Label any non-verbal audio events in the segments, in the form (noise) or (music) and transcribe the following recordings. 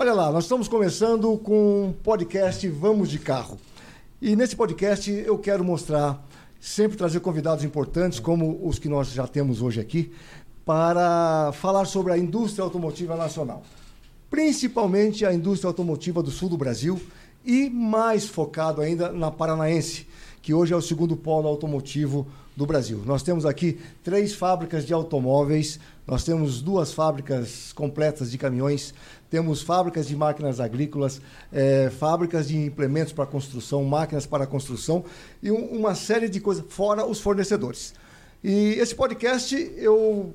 Olha lá, nós estamos começando com um podcast Vamos de Carro. E nesse podcast eu quero mostrar, sempre trazer convidados importantes, como os que nós já temos hoje aqui, para falar sobre a indústria automotiva nacional. Principalmente a indústria automotiva do sul do Brasil e mais focado ainda na paranaense, que hoje é o segundo polo automotivo do Brasil. Nós temos aqui três fábricas de automóveis, nós temos duas fábricas completas de caminhões, temos fábricas de máquinas agrícolas, é, fábricas de implementos para construção, máquinas para construção e um, uma série de coisas, fora os fornecedores. E esse podcast eu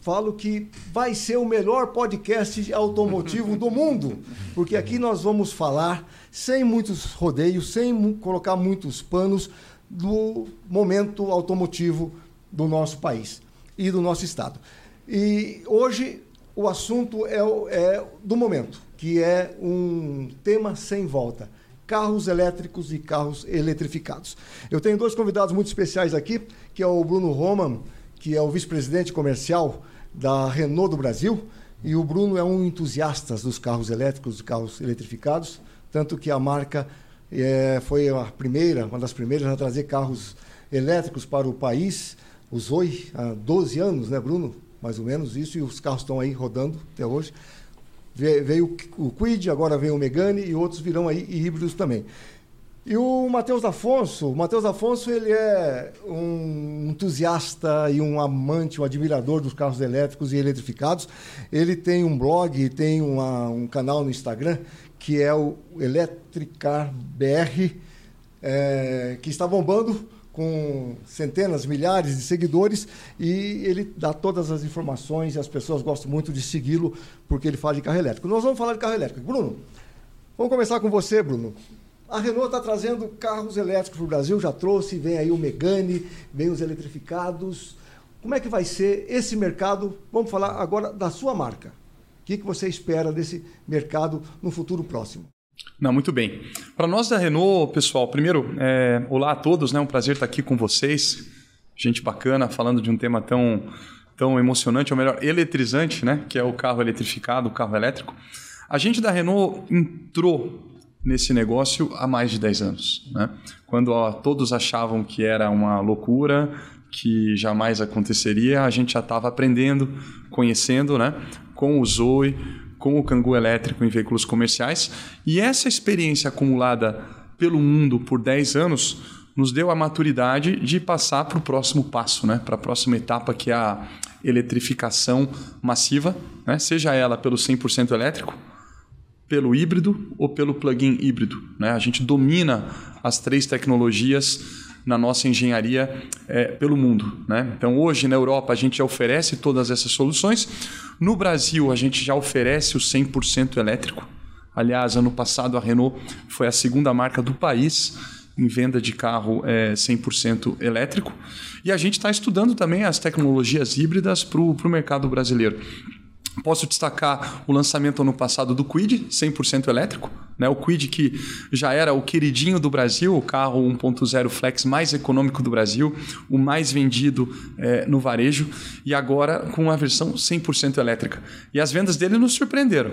falo que vai ser o melhor podcast automotivo do mundo, porque aqui nós vamos falar sem muitos rodeios, sem colocar muitos panos do momento automotivo do nosso país e do nosso estado. E hoje o assunto é, é do momento, que é um tema sem volta carros elétricos e carros eletrificados. Eu tenho dois convidados muito especiais aqui, que é o Bruno Roman, que é o vice-presidente comercial da Renault do Brasil, e o Bruno é um entusiasta dos carros elétricos e carros eletrificados, tanto que a marca é, foi a primeira, uma das primeiras a trazer carros elétricos para o país, o Zoe, há 12 anos, né, Bruno? mais ou menos isso, e os carros estão aí rodando até hoje. Veio o Quid, agora vem o Megane e outros virão aí híbridos também. E o Matheus Afonso, o Matheus Afonso ele é um entusiasta e um amante, um admirador dos carros elétricos e eletrificados. Ele tem um blog, tem uma, um canal no Instagram que é o Electricar BR, é, que está bombando com centenas, milhares de seguidores e ele dá todas as informações e as pessoas gostam muito de segui-lo porque ele fala de carro elétrico. Nós vamos falar de carro elétrico. Bruno, vamos começar com você, Bruno. A Renault está trazendo carros elétricos para o Brasil, já trouxe, vem aí o Megane, vem os eletrificados. Como é que vai ser esse mercado? Vamos falar agora da sua marca. Que, que você espera desse mercado no futuro próximo? Não, muito bem. Para nós da Renault, pessoal, primeiro, é, olá a todos, né? Um prazer estar aqui com vocês. Gente bacana, falando de um tema tão, tão emocionante, ou melhor, eletrizante, né? Que é o carro eletrificado, o carro elétrico. A gente da Renault entrou nesse negócio há mais de 10 anos, né? Quando ó, todos achavam que era uma loucura, que jamais aconteceria, a gente já estava aprendendo, conhecendo, né? Com o Zoe, com o Cangu elétrico em veículos comerciais. E essa experiência acumulada pelo mundo por 10 anos nos deu a maturidade de passar para o próximo passo, né? para a próxima etapa, que é a eletrificação massiva, né? seja ela pelo 100% elétrico, pelo híbrido ou pelo plug-in híbrido. Né? A gente domina as três tecnologias na nossa engenharia é, pelo mundo. Né? Então, hoje na Europa, a gente já oferece todas essas soluções. No Brasil, a gente já oferece o 100% elétrico. Aliás, ano passado, a Renault foi a segunda marca do país em venda de carro é, 100% elétrico. E a gente está estudando também as tecnologias híbridas para o mercado brasileiro. Posso destacar o lançamento ano passado do Quid, 100% elétrico. Né? O Quid que já era o queridinho do Brasil, o carro 1.0 flex mais econômico do Brasil, o mais vendido é, no varejo, e agora com a versão 100% elétrica. E as vendas dele nos surpreenderam.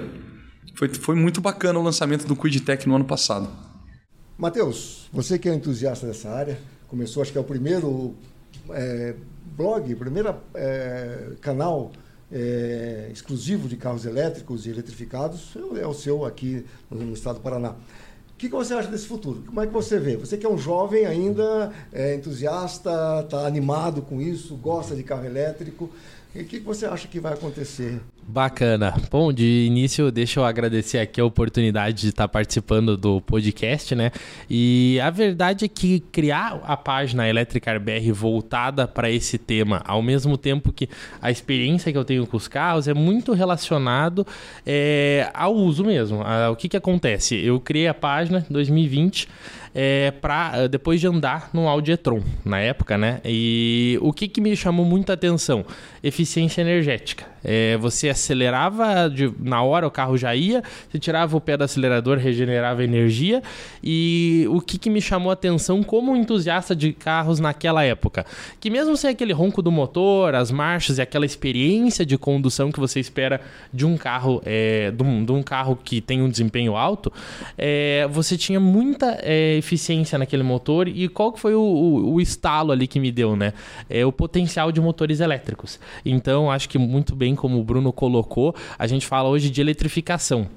Foi, foi muito bacana o lançamento do Quid Tech no ano passado. Matheus, você que é entusiasta dessa área, começou, acho que é o primeiro é, blog, primeiro é, canal é, exclusivo de carros elétricos e eletrificados é o seu aqui no estado do Paraná. O que, que, você acha desse futuro? Como é que você vê? Você que é um jovem ainda, é entusiasta, está animado com isso, gosta de carro elétrico. O que, que você acha que vai acontecer? Bacana. Bom, de início, deixa eu agradecer aqui a oportunidade de estar participando do podcast, né? E a verdade é que criar a página Electricar BR voltada para esse tema, ao mesmo tempo que a experiência que eu tenho com os carros é muito relacionado é, ao uso mesmo. O que, que acontece? Eu criei a página em 2020 é, para depois de andar no Audi e-tron na época, né? E o que, que me chamou muita atenção? Eficiência energética. É, você acelerava de, na hora, o carro já ia, você tirava o pé do acelerador, regenerava energia. E o que, que me chamou a atenção como entusiasta de carros naquela época? Que mesmo sem aquele ronco do motor, as marchas e aquela experiência de condução que você espera de um carro, é, de, um, de, um, carro que tem um desempenho alto, é, você tinha muita é, eficiência naquele motor. E qual que foi o, o, o estalo ali que me deu, né? É o potencial de motores elétricos. Então, acho que muito bem como o Bruno colocou, a gente fala hoje de eletrificação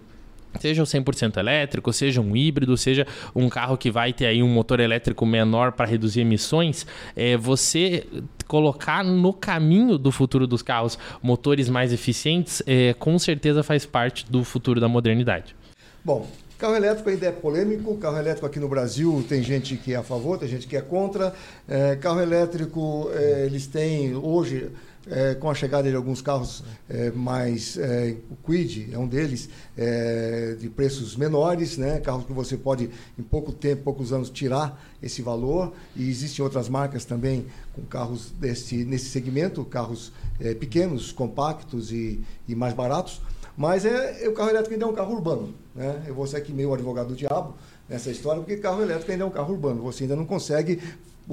seja um 100% elétrico, seja um híbrido, seja um carro que vai ter aí um motor elétrico menor para reduzir emissões, é, você colocar no caminho do futuro dos carros motores mais eficientes, é, com certeza faz parte do futuro da modernidade. Bom, Carro elétrico ainda é polêmico. Carro elétrico aqui no Brasil tem gente que é a favor, tem gente que é contra. É, carro elétrico, é, eles têm hoje é, com a chegada de alguns carros é, mais. É, o Quid é um deles, é, de preços menores, né? carros que você pode, em pouco tempo, poucos anos, tirar esse valor. E existem outras marcas também com carros desse, nesse segmento, carros é, pequenos, compactos e, e mais baratos. Mas é, o carro elétrico ainda é um carro urbano. Né? Eu vou ser aqui meio advogado do diabo nessa história, porque carro elétrico ainda é um carro urbano. Você ainda não consegue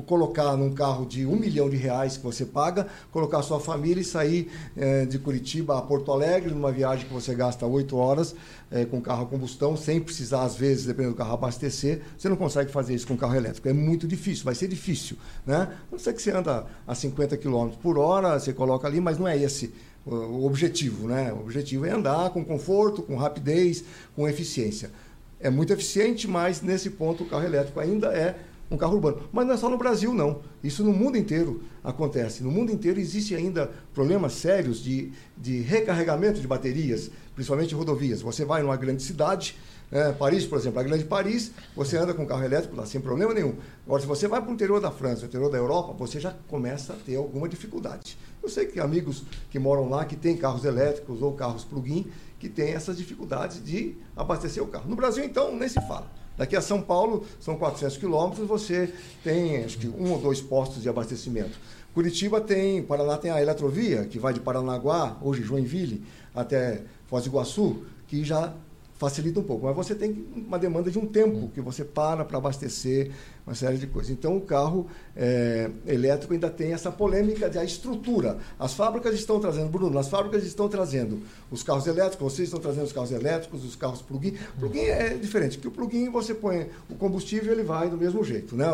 colocar num carro de um milhão de reais que você paga, colocar sua família e sair é, de Curitiba a Porto Alegre, numa viagem que você gasta oito horas é, com carro a combustão, sem precisar, às vezes, dependendo do carro, abastecer. Você não consegue fazer isso com carro elétrico. É muito difícil, vai ser difícil. Né? Não sei que você anda a 50 km por hora, você coloca ali, mas não é esse o objetivo. Né? O objetivo é andar com conforto, com rapidez, com eficiência. É muito eficiente, mas nesse ponto o carro elétrico ainda é um carro urbano. Mas não é só no Brasil, não. Isso no mundo inteiro acontece. No mundo inteiro existe ainda problemas sérios de, de recarregamento de baterias, principalmente em rodovias. Você vai numa grande cidade, é, Paris, por exemplo, a grande Paris, você anda com carro elétrico lá sem problema nenhum. Agora, se você vai para o interior da França, o interior da Europa, você já começa a ter alguma dificuldade. Eu sei que amigos que moram lá, que têm carros elétricos ou carros plug-in, que têm essas dificuldades de abastecer o carro. No Brasil, então, nem se fala. Daqui a São Paulo, são 400 quilômetros, você tem acho que um ou dois postos de abastecimento. Curitiba tem, Paraná tem a Eletrovia, que vai de Paranaguá, hoje Joinville, até Foz do Iguaçu, que já facilita um pouco. Mas você tem uma demanda de um tempo que você para para abastecer uma série de coisas. Então, o carro é, elétrico ainda tem essa polêmica da estrutura. As fábricas estão trazendo, Bruno, as fábricas estão trazendo os carros elétricos, vocês estão trazendo os carros elétricos, os carros plug-in. Plug-in é diferente, porque o plug-in você põe o combustível ele vai do mesmo jeito, né?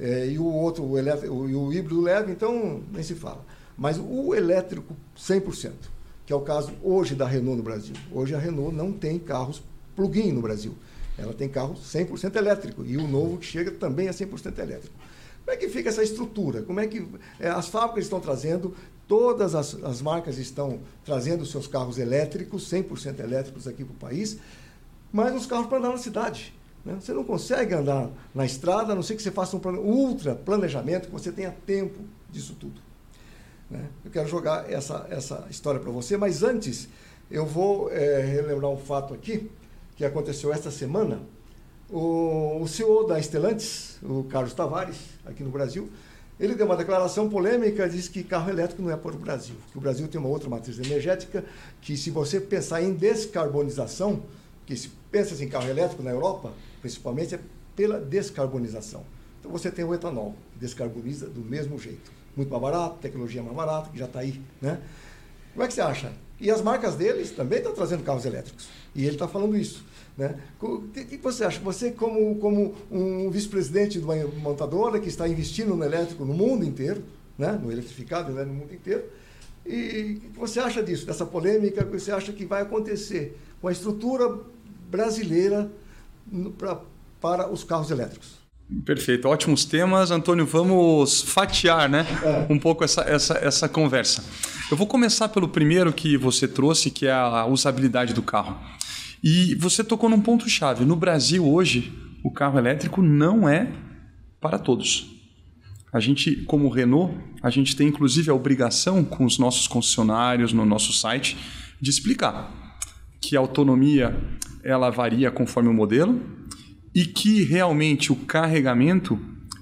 É, e o outro, o, elétrico, o, o híbrido leve, então nem se fala. Mas o elétrico 100%, que é o caso hoje da Renault no Brasil. Hoje a Renault não tem carros plug-in no Brasil. Ela tem carro 100% elétrico e o novo que chega também é 100% elétrico. Como é que fica essa estrutura? Como é que é, as fábricas estão trazendo, todas as, as marcas estão trazendo seus carros elétricos, 100% elétricos aqui para o país, mas os carros para andar na cidade. Né? Você não consegue andar na estrada, a não ser que você faça um ultra planejamento, que você tenha tempo disso tudo. Né? Eu quero jogar essa, essa história para você, mas antes eu vou é, relembrar um fato aqui que aconteceu esta semana. O, o CEO da Estelantes, o Carlos Tavares, aqui no Brasil, ele deu uma declaração polêmica, disse que carro elétrico não é para o Brasil, que o Brasil tem uma outra matriz energética, que se você pensar em descarbonização, que se pensa em carro elétrico na Europa, principalmente é pela descarbonização. Então você tem o etanol, que descarboniza do mesmo jeito muito mais barato, tecnologia mais barata, que já está aí. Né? Como é que você acha? E as marcas deles também estão trazendo carros elétricos. E ele está falando isso. Né? O que, você acha? Você, como, como um vice-presidente de uma montadora que está investindo no elétrico no mundo inteiro, né? no eletrificado né? no mundo inteiro, e o que você acha disso, dessa polêmica? O que você acha que vai acontecer com a estrutura brasileira pra, para os carros elétricos? Perfeito, ótimos temas. Antônio, vamos fatiar né, é. um pouco essa, essa, essa conversa. Eu vou começar pelo primeiro que você trouxe, que é a usabilidade do carro. E você tocou num ponto-chave. No Brasil, hoje, o carro elétrico não é para todos. A gente, como Renault, a gente tem inclusive a obrigação com os nossos concessionários no nosso site de explicar que a autonomia ela varia conforme o modelo, e que realmente o carregamento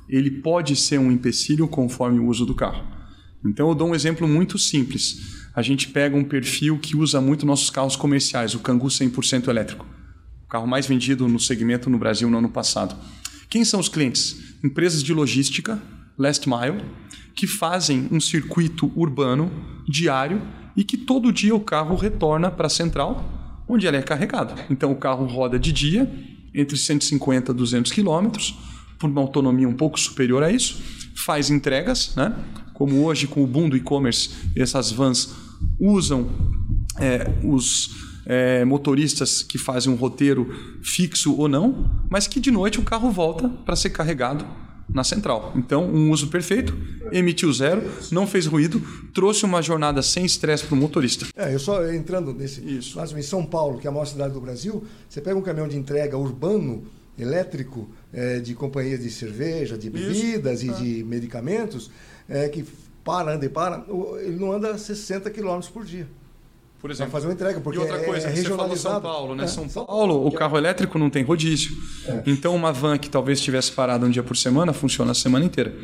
ele pode ser um empecilho conforme o uso do carro. Então eu dou um exemplo muito simples. A gente pega um perfil que usa muito nossos carros comerciais, o Kangoo 100% elétrico. O carro mais vendido no segmento no Brasil no ano passado. Quem são os clientes? Empresas de logística, last mile, que fazem um circuito urbano diário e que todo dia o carro retorna para a central, onde ele é carregado. Então o carro roda de dia entre 150 e 200 quilômetros por uma autonomia um pouco superior a isso, faz entregas, né? como hoje com o boom do e-commerce, essas vans usam é, os é, motoristas que fazem um roteiro fixo ou não, mas que de noite o carro volta para ser carregado na central. Então, um uso perfeito, emitiu zero, não fez ruído, trouxe uma jornada sem estresse para o motorista. É, eu só entrando nesse. Isso. Em São Paulo, que é a maior cidade do Brasil, você pega um caminhão de entrega urbano elétrico é, de companhias de cerveja, de bebidas Isso. e de medicamentos, é, que para, anda e para, ele não anda 60 km por dia. Por exemplo. fazer uma entrega, porque e outra coisa, é, é você falou São Paulo, né? É, São, São Paulo, o carro elétrico não tem rodízio. É. Então, uma van que talvez estivesse parada um dia por semana, funciona a semana inteira.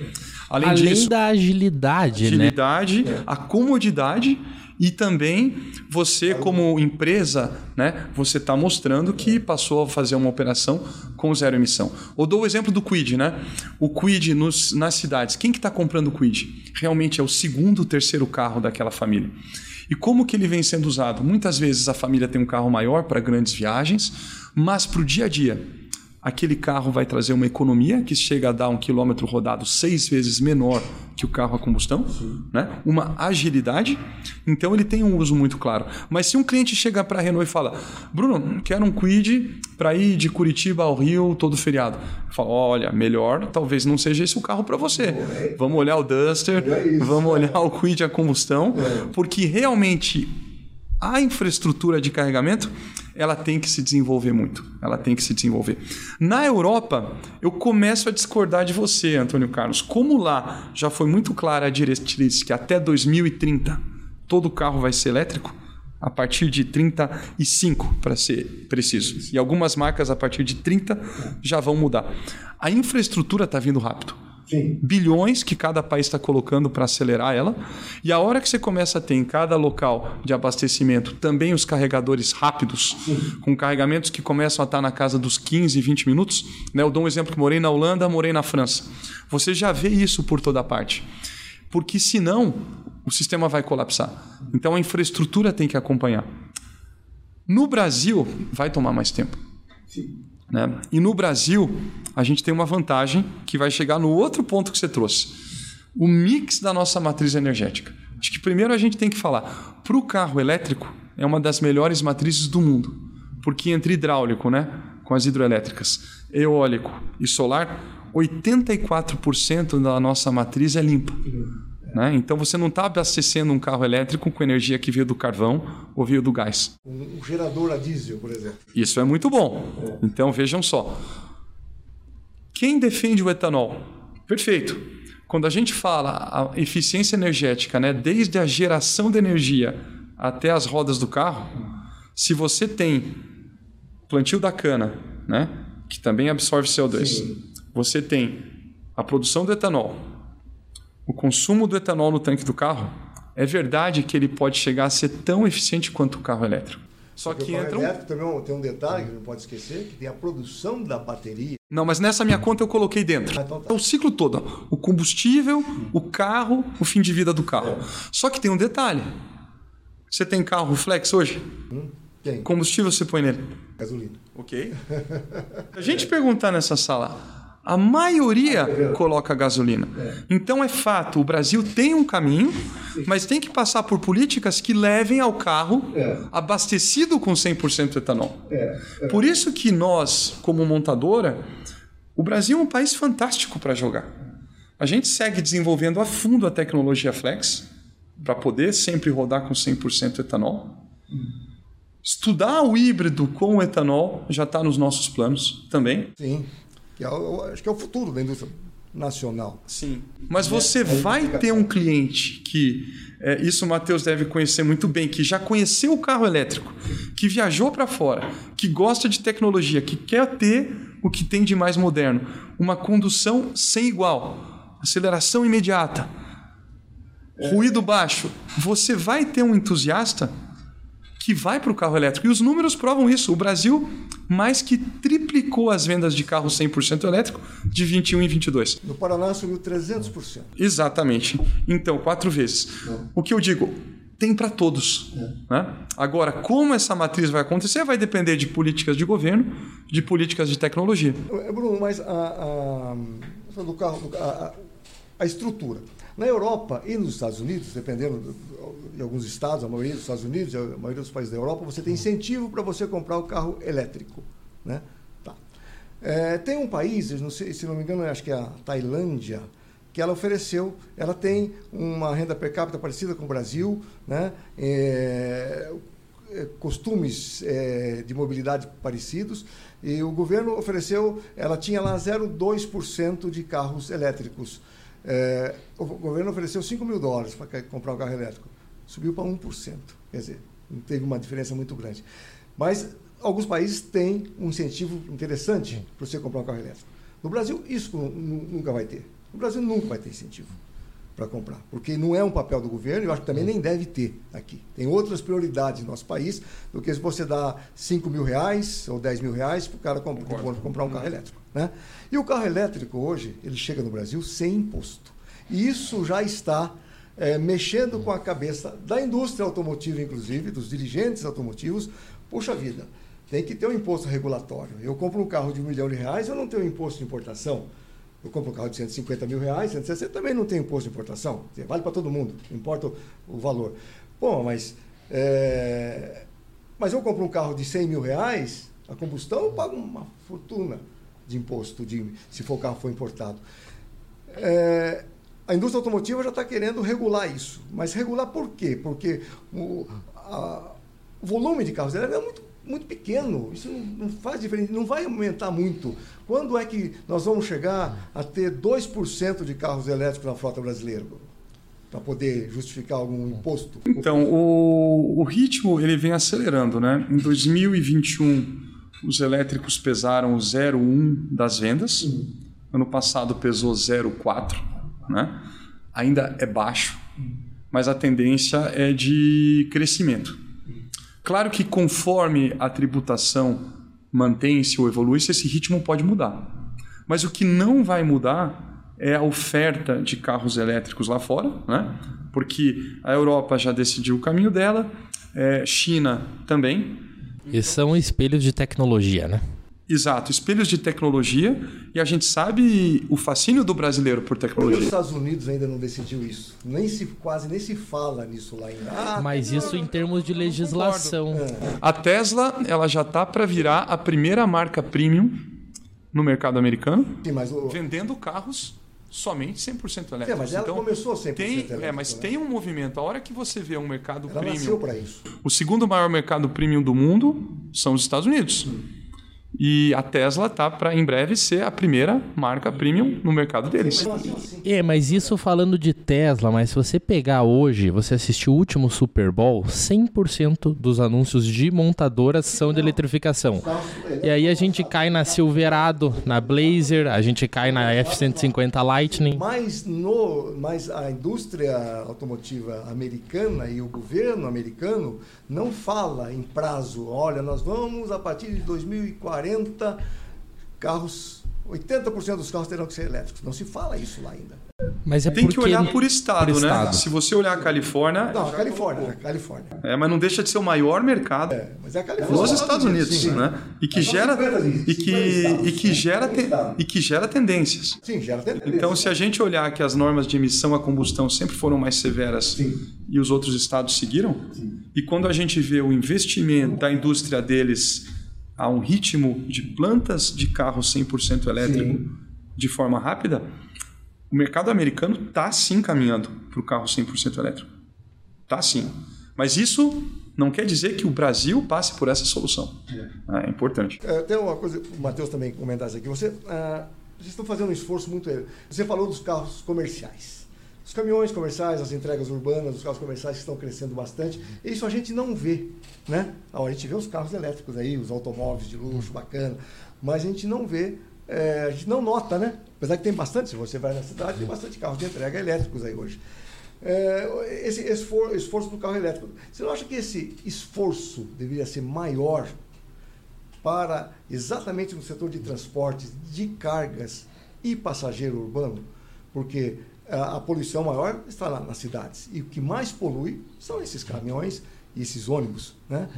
Além, Além disso, da agilidade, agilidade né? a comodidade e também você como empresa, né, você está mostrando que passou a fazer uma operação com zero emissão. Ou dou o exemplo do Quid, né? O Quid nos, nas cidades. Quem que está comprando o Quid? Realmente é o segundo, terceiro carro daquela família. E como que ele vem sendo usado? Muitas vezes a família tem um carro maior para grandes viagens, mas para o dia a dia aquele carro vai trazer uma economia que chega a dar um quilômetro rodado seis vezes menor que o carro a combustão, né? uma agilidade. Então ele tem um uso muito claro. Mas se um cliente chega para a Renault e fala: Bruno, quero um Quid para ir de Curitiba ao Rio todo feriado. Fala: olha, melhor talvez não seja esse o carro para você. Vamos olhar o Duster, é vamos olhar o Quid a combustão, é. porque realmente a infraestrutura de carregamento ela tem que se desenvolver muito. Ela tem que se desenvolver. Na Europa, eu começo a discordar de você, Antônio Carlos. Como lá já foi muito clara a diretriz que até 2030 todo carro vai ser elétrico, a partir de 35, para ser preciso. E algumas marcas a partir de 30 já vão mudar. A infraestrutura está vindo rápido. Sim. bilhões que cada país está colocando para acelerar ela. E a hora que você começa a ter em cada local de abastecimento também os carregadores rápidos, Sim. com carregamentos que começam a estar na casa dos 15, 20 minutos. Né? Eu dou um exemplo que morei na Holanda, morei na França. Você já vê isso por toda parte. Porque senão o sistema vai colapsar. Então a infraestrutura tem que acompanhar. No Brasil, vai tomar mais tempo. Sim. Né? E no Brasil, a gente tem uma vantagem que vai chegar no outro ponto que você trouxe: o mix da nossa matriz energética. Acho que primeiro a gente tem que falar: para o carro elétrico, é uma das melhores matrizes do mundo, porque entre hidráulico, né, com as hidroelétricas, eólico e solar, 84% da nossa matriz é limpa. Né? Então você não está abastecendo um carro elétrico com energia que veio do carvão ou veio do gás. Um gerador a diesel, por exemplo. Isso é muito bom. Então vejam só. Quem defende o etanol? Perfeito. Quando a gente fala a eficiência energética, né, desde a geração de energia até as rodas do carro, se você tem plantio da cana, né, que também absorve CO2, Sim. você tem a produção do etanol, o consumo do etanol no tanque do carro, é verdade que ele pode chegar a ser tão eficiente quanto o carro elétrico. Só Porque que entra. O elétrico também tem um detalhe que não pode esquecer, que tem a produção da bateria. Não, mas nessa minha conta eu coloquei dentro. Ah, então tá. É o ciclo todo. O combustível, o carro, o fim de vida do carro. É. Só que tem um detalhe. Você tem carro flex hoje? Hum, tem. Combustível você põe nele? Gasolina. Ok. (laughs) a gente perguntar nessa sala, a maioria coloca gasolina. Então é fato, o Brasil tem um caminho, mas tem que passar por políticas que levem ao carro abastecido com 100% etanol. Por isso que nós, como montadora, o Brasil é um país fantástico para jogar. A gente segue desenvolvendo a fundo a tecnologia Flex para poder sempre rodar com 100% etanol. Estudar o híbrido com o etanol já está nos nossos planos também. Sim que é, acho que é o futuro da indústria nacional. Sim. Mas você é, vai ter um cliente que, é, isso o Matheus deve conhecer muito bem, que já conheceu o carro elétrico, que viajou para fora, que gosta de tecnologia, que quer ter o que tem de mais moderno? Uma condução sem igual, aceleração imediata, ruído baixo. Você vai ter um entusiasta que vai para o carro elétrico. E os números provam isso. O Brasil mais que triplicou as vendas de carro 100% elétrico de 21 em 22. No Paraná subiu 300%. Exatamente. Então, quatro vezes. É. O que eu digo, tem para todos. É. Né? Agora, como essa matriz vai acontecer vai depender de políticas de governo, de políticas de tecnologia. É, Bruno, mas a, a, do carro, a, a estrutura. Na Europa e nos Estados Unidos, dependendo de alguns estados, a maioria dos Estados Unidos, a maioria dos países da Europa, você tem incentivo para você comprar o carro elétrico. Né? Tá. É, tem um país, não sei, se não me engano, acho que é a Tailândia, que ela ofereceu, ela tem uma renda per capita parecida com o Brasil, né? É, é costumes é, de mobilidade parecidos, e o governo ofereceu, ela tinha lá 0,2% de carros elétricos. É, o governo ofereceu 5 mil dólares para comprar um carro elétrico. Subiu para 1%. Quer dizer, não teve uma diferença muito grande. Mas alguns países têm um incentivo interessante para você comprar um carro elétrico. No Brasil, isso nunca vai ter. No Brasil nunca vai ter incentivo para comprar, porque não é um papel do governo, eu acho que também nem deve ter aqui. Tem outras prioridades no nosso país do que se você dá 5 mil reais ou 10 mil reais para o cara comprar, comprar um carro elétrico. Né? E o carro elétrico hoje, ele chega no Brasil sem imposto. E isso já está é, mexendo com a cabeça da indústria automotiva, inclusive, dos dirigentes automotivos. Puxa vida, tem que ter um imposto regulatório. Eu compro um carro de um milhão de reais, eu não tenho imposto de importação. Eu compro um carro de 150 mil reais, 160, também não tem imposto de importação. Vale para todo mundo, não importa o, valor. Bom, mas, é, mas eu compro um carro de 100 mil reais, a combustão eu pago uma fortuna de imposto, de, se for o carro for importado. É, a indústria automotiva já está querendo regular isso. Mas regular por quê? Porque o, a, o volume de carros é muito, muito pequeno. Isso não, não, faz diferença, não vai aumentar muito. Quando é que nós vamos chegar a ter 2% de carros elétricos na frota brasileira? Para poder justificar algum imposto? Então, o, o ritmo ele vem acelerando. Né? Em 2021 os elétricos pesaram 0,1 das vendas. Uhum. Ano passado pesou 0,4. Né? Ainda é baixo, mas a tendência é de crescimento. Claro que conforme a tributação mantém-se ou evolui-se, esse ritmo pode mudar. Mas o que não vai mudar é a oferta de carros elétricos lá fora, né? porque a Europa já decidiu o caminho dela, é, China também, e são espelhos de tecnologia, né? Exato, espelhos de tecnologia e a gente sabe o fascínio do brasileiro por tecnologia. Os Estados Unidos ainda não decidiu isso, nem se quase nem se fala nisso lá ainda. Ah, Mas isso em termos de legislação. É. A Tesla ela já está para virar a primeira marca premium no mercado americano, Sim, o... vendendo carros somente 100% elétrico. É, mas ela então, começou 100% tem, elétrico. É, mas né? tem um movimento. A hora que você vê um mercado ela premium... para isso. O segundo maior mercado premium do mundo são os Estados Unidos. Hum. E a Tesla tá para em breve ser a primeira marca premium no mercado deles. É, mas isso falando de Tesla, mas se você pegar hoje, você assistiu o último Super Bowl, 100% dos anúncios de montadoras são de eletrificação. E aí a gente cai na Silverado, na Blazer, a gente cai na F150 Lightning. Mas no, mas a indústria automotiva americana e o governo americano não fala em prazo. Olha, nós vamos a partir de 2040 carros, 80% dos carros terão que ser elétricos. Não se fala isso lá ainda. Mas é Tem que olhar por estado, por né? Estado. Se você olhar a Califórnia. Não, a Califórnia, a Califórnia. É, mas não deixa de ser o maior mercado é, mas é a Califórnia. nos Estados Unidos, Sim, né? E que gera e que e que gera e que gera tendências. Sim, gera tendências. Então, se a gente olhar que as normas de emissão a combustão sempre foram mais severas Sim. e os outros estados seguiram, Sim. e quando a gente vê o investimento da indústria deles a um ritmo de plantas de carro 100% elétrico de forma rápida, o mercado americano está sim caminhando para o carro 100% elétrico. Está sim. Mas isso não quer dizer que o Brasil passe por essa solução. É, é importante. É, tem uma coisa, o Matheus também comentasse aqui. Você, uh, vocês estão fazendo um esforço muito. Você falou dos carros comerciais. Os caminhões comerciais, as entregas urbanas, os carros comerciais que estão crescendo bastante. Isso a gente não vê, né? A gente vê os carros elétricos aí, os automóveis de luxo, bacana, mas a gente não vê, é, a gente não nota, né? Apesar que tem bastante, se você vai na cidade, tem bastante carros de entrega elétricos aí hoje. É, esse esforço, esforço do carro elétrico. Você não acha que esse esforço deveria ser maior para exatamente no setor de transportes de cargas e passageiro urbano? Porque a, a poluição maior está lá nas cidades. E o que mais polui são esses caminhões e esses ônibus. Né?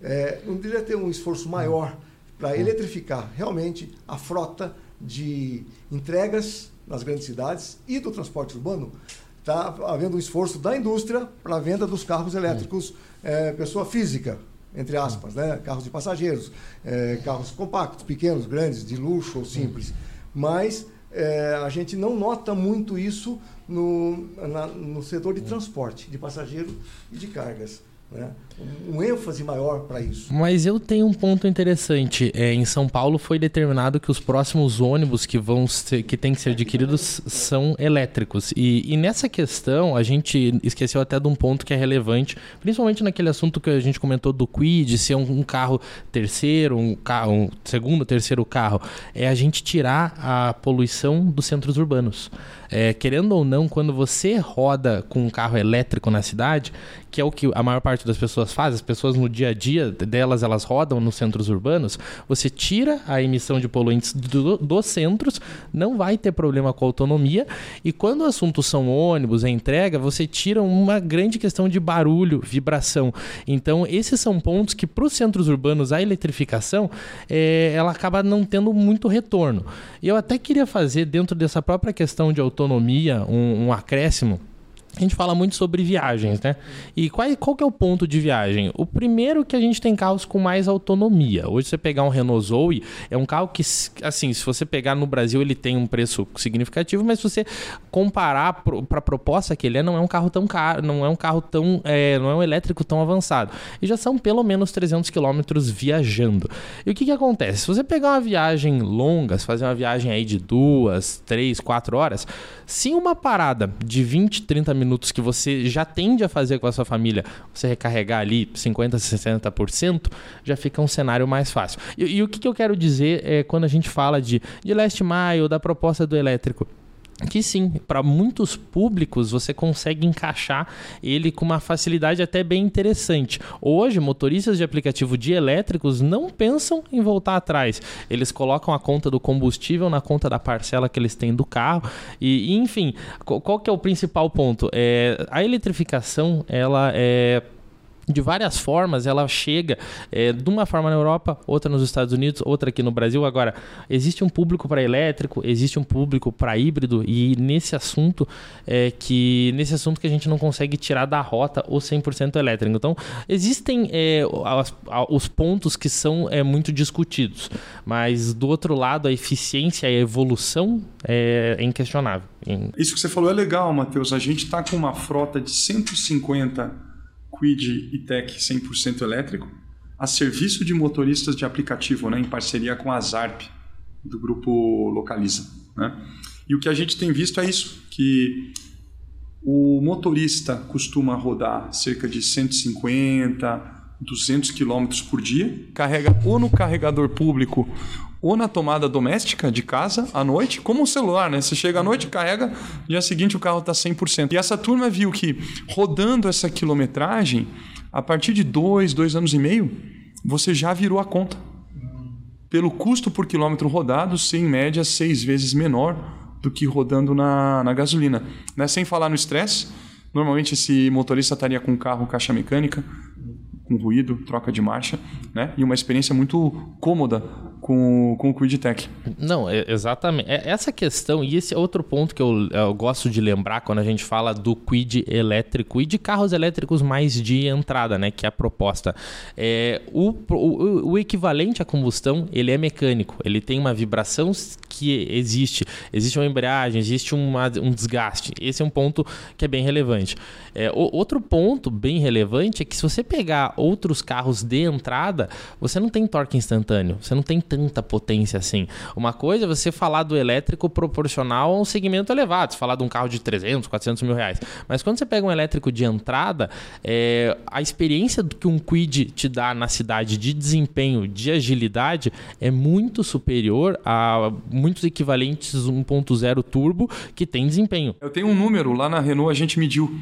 É, não deveria ter um esforço maior para eletrificar realmente a frota de entregas nas grandes cidades e do transporte urbano? está havendo um esforço da indústria para a venda dos carros elétricos é, pessoa física, entre aspas, né? carros de passageiros, é, carros compactos, pequenos, grandes, de luxo ou simples. Mas é, a gente não nota muito isso no, na, no setor de transporte de passageiro e de cargas né? Um ênfase maior para isso. Mas eu tenho um ponto interessante. É, em São Paulo foi determinado que os próximos ônibus que vão ser, que têm que ser adquiridos são elétricos. E, e, nessa questão a gente esqueceu até de um ponto que é relevante, principalmente naquele assunto que a gente comentou do Quid, ser um, um carro terceiro, um carro, um segundo, terceiro carro, é a gente tirar a poluição dos centros urbanos. É, querendo ou não, quando você roda com um carro elétrico na cidade, que é o que a maior parte das pessoas faz, as pessoas no dia a dia delas, elas rodam nos centros urbanos, você tira a emissão de poluentes do, dos centros, não vai ter problema com a autonomia, e quando o assunto são ônibus, é entrega, você tira uma grande questão de barulho, vibração. Então, esses são pontos que para os centros urbanos, a eletrificação, é, ela acaba não tendo muito retorno. E eu até queria fazer, dentro dessa própria questão de autonomia, autonomia, um, um acréscimo a gente fala muito sobre viagens, né? E qual, qual que é o ponto de viagem? O primeiro que a gente tem carros com mais autonomia. Hoje você pegar um Renault Zoe, é um carro que, assim, se você pegar no Brasil, ele tem um preço significativo, mas se você comparar para a proposta que ele é, não é um carro tão caro, não é um carro tão, é, não é um elétrico tão avançado. E já são pelo menos 300 quilômetros viajando. E o que que acontece? Se você pegar uma viagem longa, se fazer uma viagem aí de duas, três, quatro horas, se uma parada de 20, 30 minutos que você já tende a fazer com a sua família, você recarregar ali 50%, 60%, já fica um cenário mais fácil. E, e o que, que eu quero dizer é quando a gente fala de, de last mile, da proposta do elétrico? Que sim, para muitos públicos você consegue encaixar ele com uma facilidade até bem interessante. Hoje, motoristas de aplicativo de elétricos não pensam em voltar atrás. Eles colocam a conta do combustível na conta da parcela que eles têm do carro e, enfim, qual que é o principal ponto? É, a eletrificação, ela é de várias formas, ela chega é, de uma forma na Europa, outra nos Estados Unidos, outra aqui no Brasil. Agora, existe um público para elétrico, existe um público para híbrido, e nesse assunto é que nesse assunto que a gente não consegue tirar da rota o 100% elétrico. Então, existem é, os, os pontos que são é, muito discutidos, mas do outro lado, a eficiência e a evolução é, é inquestionável. Isso que você falou é legal, Matheus. A gente está com uma frota de 150 Quid e Tech 100% elétrico, a serviço de motoristas de aplicativo, né, em parceria com a Zarp, do grupo Localiza. Né? E o que a gente tem visto é isso, que o motorista costuma rodar cerca de 150, 200 km por dia, carrega ou no carregador público ou na tomada doméstica de casa à noite, como um celular, né? Você chega à noite, carrega, dia seguinte o carro está 100%. E essa turma viu que rodando essa quilometragem, a partir de dois, dois anos e meio, você já virou a conta. Pelo custo por quilômetro rodado ser em média seis vezes menor do que rodando na, na gasolina. Né? Sem falar no estresse, normalmente esse motorista estaria com carro caixa mecânica, com ruído, troca de marcha, né? E uma experiência muito cômoda com, com o QuidTech. Não, é, exatamente. É, essa questão, e esse é outro ponto que eu, eu, gosto de lembrar quando a gente fala do Quid elétrico e de carros elétricos mais de entrada, né? Que é a proposta. É, o, o, o equivalente à combustão, ele é mecânico. Ele tem uma vibração que existe? Existe uma embreagem, existe uma, um desgaste. Esse é um ponto que é bem relevante. É, o, outro ponto bem relevante é que se você pegar outros carros de entrada, você não tem torque instantâneo, você não tem tanta potência assim. Uma coisa é você falar do elétrico proporcional a um segmento elevado, você falar de um carro de 300, 400 mil reais. Mas quando você pega um elétrico de entrada, é, a experiência que um Quid te dá na cidade de desempenho, de agilidade, é muito superior a muitos equivalentes 1.0 turbo que tem desempenho. Eu tenho um número lá na Renault, a gente mediu.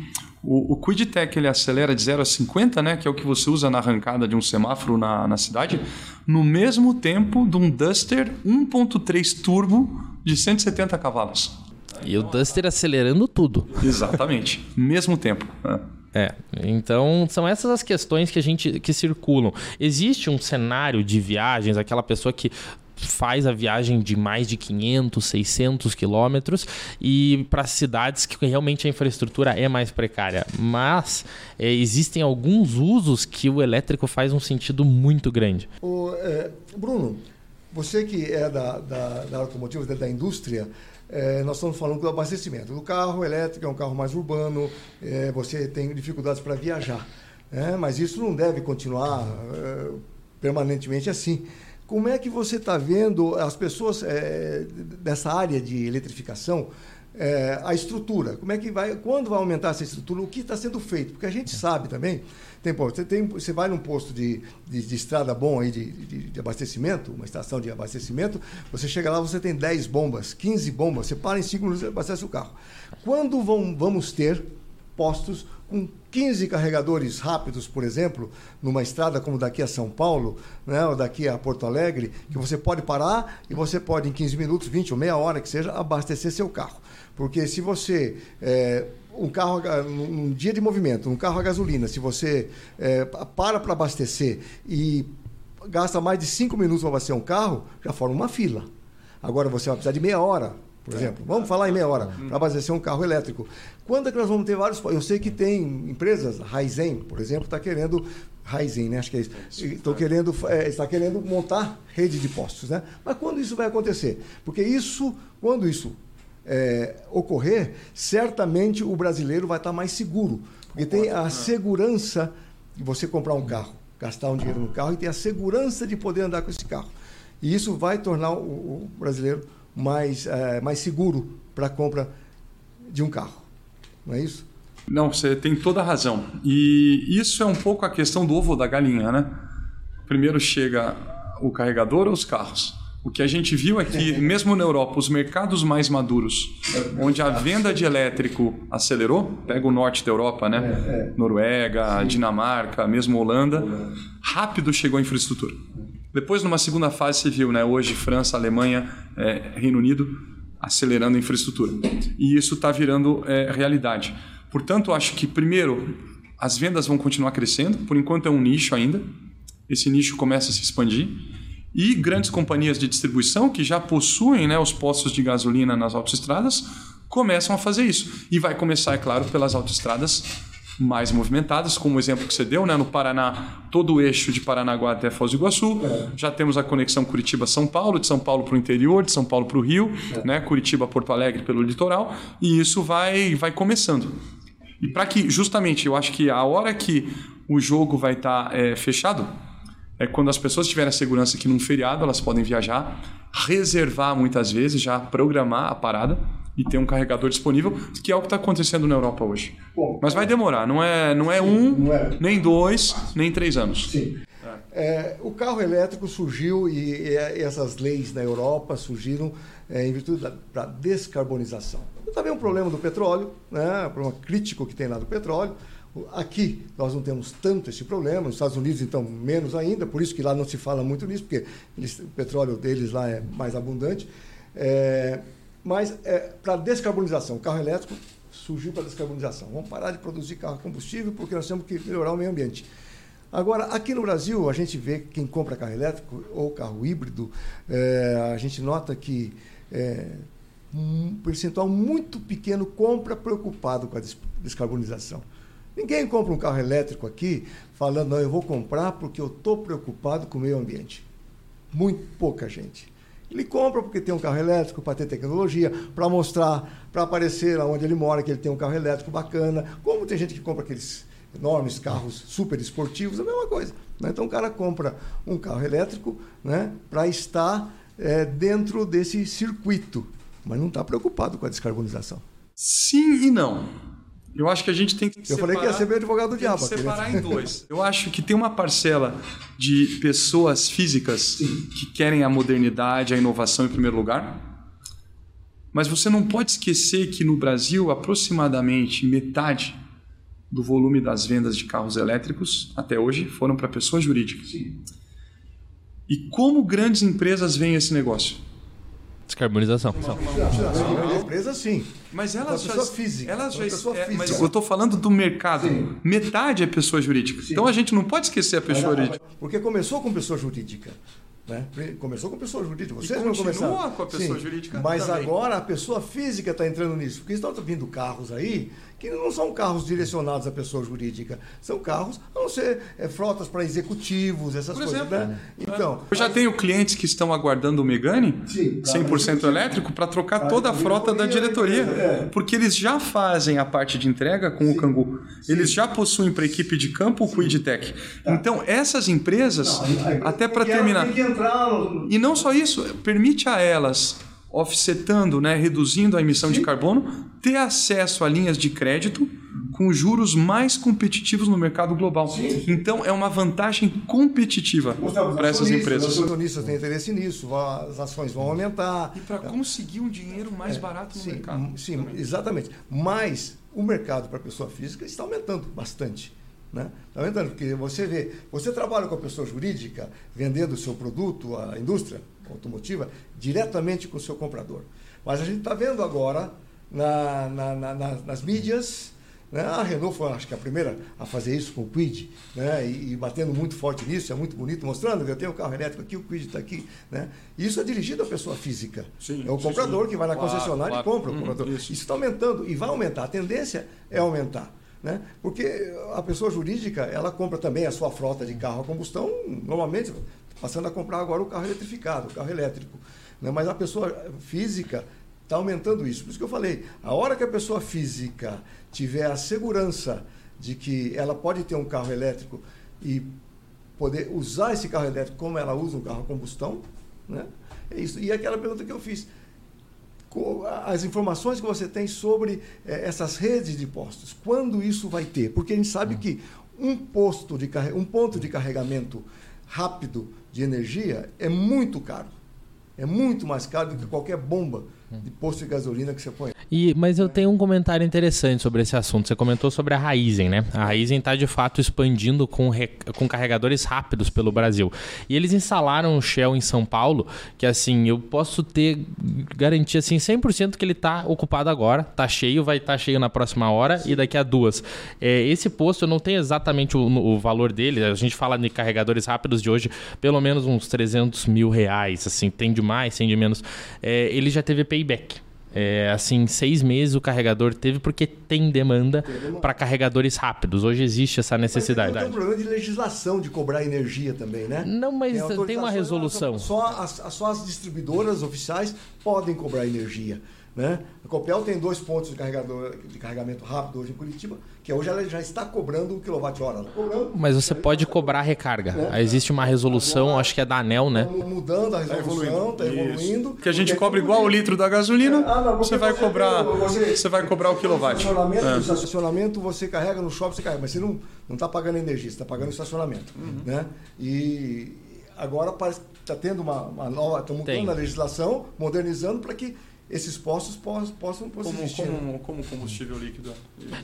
O, o QuidTech ele acelera de 0 a 50, né, que é o que você usa na arrancada de um semáforo na, na cidade, no mesmo tempo de um Duster 1.3 turbo de 170 cavalos. E o Duster acelerando tudo. Exatamente, mesmo tempo. Né? É, então são essas as questões que a gente que circulam. Existe um cenário de viagens, aquela pessoa que faz a viagem de mais de 500, 600 quilômetros e para cidades que realmente a infraestrutura é mais precária. Mas é, existem alguns usos que o elétrico faz um sentido muito grande. O, é, Bruno, você que é da, da, da automotiva, da, indústria, é, nós estamos falando do abastecimento. O carro elétrico é um carro mais urbano, é, você tem dificuldades para viajar. Né? Mas isso não deve continuar é, permanentemente assim. Como é que você está vendo as pessoas é, dessa área de eletrificação, é, a estrutura? Como é que vai, quando vai aumentar essa estrutura? O que está sendo feito? Porque a gente sabe também, tem, pô, você, tem, você vai num posto de, de, de estrada bom aí de, de, de, abastecimento, uma estação de abastecimento, você chega lá, você tem 10 bombas, 15 bombas, você para em 5 minutos e abastece o carro. Quando vão, vamos ter postos com 15 carregadores rápidos, por exemplo, numa estrada como daqui a São Paulo, né, ou daqui a Porto Alegre, que você pode parar e você pode, em 15 minutos, 20 ou meia hora que seja, abastecer seu carro. Porque se você. É, um carro, num dia de movimento, um carro a gasolina, se você é, para para abastecer e gasta mais de 5 minutos para abastecer um carro, já forma uma fila. Agora você vai precisar de meia hora por exemplo. Vamos falar em meia hora, para abastecer um carro elétrico. Quando é que nós vamos ter vários. Eu sei que tem empresas, Raizen, por exemplo, está querendo. Raizen, né? Acho que é isso. Estão querendo, é, está querendo montar rede de postos, né? Mas quando isso vai acontecer? Porque isso, quando isso é, ocorrer, certamente o brasileiro vai estar mais seguro. Porque tem a segurança de você comprar um carro, gastar um dinheiro no carro e ter a segurança de poder andar com esse carro. E isso vai tornar o, o brasileiro mais, é, mais seguro para a compra de um carro. Não é isso? Não, você tem toda a razão. E isso é um pouco a questão do ovo da galinha, né? Primeiro chega o carregador ou os carros? O que a gente viu é que, (laughs) mesmo na Europa, os mercados mais maduros, onde a venda de elétrico acelerou, pega o norte da Europa, né? É, é. Noruega, Dinamarca, mesmo Holanda, rápido chegou a infraestrutura. Depois, numa segunda fase, você viu, né? Hoje, França, Alemanha, é, Reino Unido acelerando a infraestrutura. E isso está virando é, realidade. Portanto, acho que, primeiro, as vendas vão continuar crescendo. Por enquanto, é um nicho ainda. Esse nicho começa a se expandir. E grandes companhias de distribuição que já possuem né, os postos de gasolina nas autoestradas começam a fazer isso. E vai começar, é claro, pelas autoestradas mais movimentadas, como o exemplo que você deu, né? no Paraná, todo o eixo de Paranaguá até Foz do Iguaçu. É. Já temos a conexão Curitiba-São Paulo, de São Paulo para o interior, de São Paulo para o Rio, é. né? Curitiba-Porto Alegre pelo litoral, e isso vai, vai começando. E para que, justamente, eu acho que a hora que o jogo vai estar tá, é, fechado é quando as pessoas tiverem a segurança que num feriado elas podem viajar, reservar muitas vezes, já programar a parada e ter um carregador disponível, que é o que está acontecendo na Europa hoje. Bom, Mas vai demorar, não é, não é um, não é. nem dois, nem três anos. Sim. É, o carro elétrico surgiu e, e, essas leis na Europa surgiram é, em virtude da, da descarbonização. Também um problema do petróleo, né, um problema crítico que tem lá do petróleo. Aqui nós não temos tanto esse problema, nos Estados Unidos então menos ainda, por isso que lá não se fala muito nisso, porque eles, o petróleo deles lá é mais abundante. É, mas é, para descarbonização, o carro elétrico surgiu para descarbonização. Vamos parar de produzir carro combustível porque nós temos que melhorar o meio ambiente. Agora, aqui no Brasil, a gente vê quem compra carro elétrico ou carro híbrido, é, a gente nota que é, um percentual muito pequeno compra preocupado com a descarbonização. Ninguém compra um carro elétrico aqui falando, não, eu vou comprar porque eu estou preocupado com o meio ambiente. Muito pouca gente. Ele compra porque tem um carro elétrico, para ter tecnologia, para mostrar, para aparecer onde ele mora, que ele tem um carro elétrico bacana. Como tem gente que compra aqueles enormes carros super esportivos, é a mesma coisa. Né? Então o cara compra um carro elétrico né, para estar é, dentro desse circuito, mas não está preocupado com a descarbonização. Sim e não. Eu acho que a gente tem que. Eu separar, falei que ia ser meu advogado do diabo. Separar em dois. Eu acho que tem uma parcela de pessoas físicas que querem a modernidade, a inovação em primeiro lugar. Mas você não pode esquecer que no Brasil, aproximadamente metade do volume das vendas de carros elétricos até hoje foram para pessoas jurídicas. Sim. E como grandes empresas veem esse negócio? Descarbonização. Uma, empresa, sim. Mas elas já. Pessoa física. Elas já é, mas eu estou falando do mercado. Sim. Metade é pessoa jurídica. Sim. Então a gente não pode esquecer a pessoa jurídica. Porque começou com pessoa jurídica. Né? Começou com pessoa jurídica. Vocês não começaram. com a pessoa Sim, jurídica. Mas também. agora a pessoa física está entrando nisso. Porque estão vindo carros aí que não são carros direcionados à pessoa jurídica. São carros, a não ser é, frotas para executivos, essas Por coisas. Exemplo, né? Então, eu já tenho clientes que estão aguardando o Megane Sim, 100% elétrico para trocar toda a frota da diretoria. É. Porque eles já fazem a parte de entrega com Sim. o Cangu. Eles já possuem para a equipe de campo o Quidtech. Tá. Então, essas empresas, não, até para terminar. E não só isso, permite a elas offsetando, né, reduzindo a emissão Sim. de carbono, ter acesso a linhas de crédito com juros mais competitivos no mercado global. Sim. Então é uma vantagem competitiva para essas empresas. Os acionistas têm interesse nisso, as ações vão aumentar. E para conseguir um dinheiro mais é, barato no sim, mercado. Sim, também. exatamente. Mas o mercado para a pessoa física está aumentando bastante. Né? Está aumentando, porque você vê, você trabalha com a pessoa jurídica vendendo o seu produto à indústria automotiva diretamente com o seu comprador. Mas a gente está vendo agora na, na, na, nas mídias, né? a Renault foi acho que a primeira a fazer isso com o Quid, né? e, e batendo muito forte nisso, é muito bonito, mostrando que eu tenho um carro elétrico aqui, o Quid está aqui. Né? Isso é dirigido à pessoa física. Sim, é o comprador sim. que vai na claro, concessionária claro. e compra o hum, comprador. isso está aumentando e vai aumentar. A tendência é aumentar. Né? Porque a pessoa jurídica, ela compra também a sua frota de carro a combustão, normalmente passando a comprar agora o carro eletrificado, o carro elétrico. Né? Mas a pessoa física está aumentando isso. Por isso que eu falei, a hora que a pessoa física tiver a segurança de que ela pode ter um carro elétrico e poder usar esse carro elétrico como ela usa um carro a combustão, né? É isso. E aquela pergunta que eu fiz, as informações que você tem sobre é, essas redes de postos, quando isso vai ter? Porque a gente sabe hum. que um posto de um ponto de carregamento rápido de energia é muito caro. É muito mais caro do que qualquer bomba de posto de gasolina que você põe. E, mas eu tenho um comentário interessante sobre esse assunto. Você comentou sobre a Raizen, né? A Raizen está de fato expandindo com, com carregadores rápidos pelo Brasil. E eles instalaram um Shell em São Paulo, que assim, eu posso ter garantia assim 100% que ele está ocupado agora, está cheio, vai estar tá cheio na próxima hora Sim. e daqui a duas. É, esse posto eu não tenho exatamente o, o, valor dele. A gente fala de carregadores rápidos de hoje, pelo menos uns 300 mil reais, assim, tem de mais, tem de menos. É, ele já teve payback. É, assim, seis meses o carregador teve porque tem demanda para carregadores rápidos. Hoje existe essa necessidade. Mas tem um problema de legislação de cobrar energia também, né? Não, mas tem, tem uma resolução. Só as, só as distribuidoras oficiais podem cobrar energia. Né? A Copel tem dois pontos de, carregador, de carregamento rápido hoje em Curitiba, que hoje ela já está cobrando o quilowatt-hora. Mas você pode cobrar recarga. É. Existe uma resolução, acho que é da ANEL, né? Mudando a tá resolução, está evoluindo. Tá evoluindo que a gente cobra igual o litro da gasolina, ah, não, você vai cobrar você, você vai cobrar o quilowatt. Estacionamento, é. estacionamento você carrega no shopping, você carrega, mas você não está pagando energia, você está pagando estacionamento. Uhum. Né? E agora parece que está tendo uma, uma nova, estão mudando Tem. a legislação, modernizando para que esses postos possam, possam como, como, como, combustível líquido.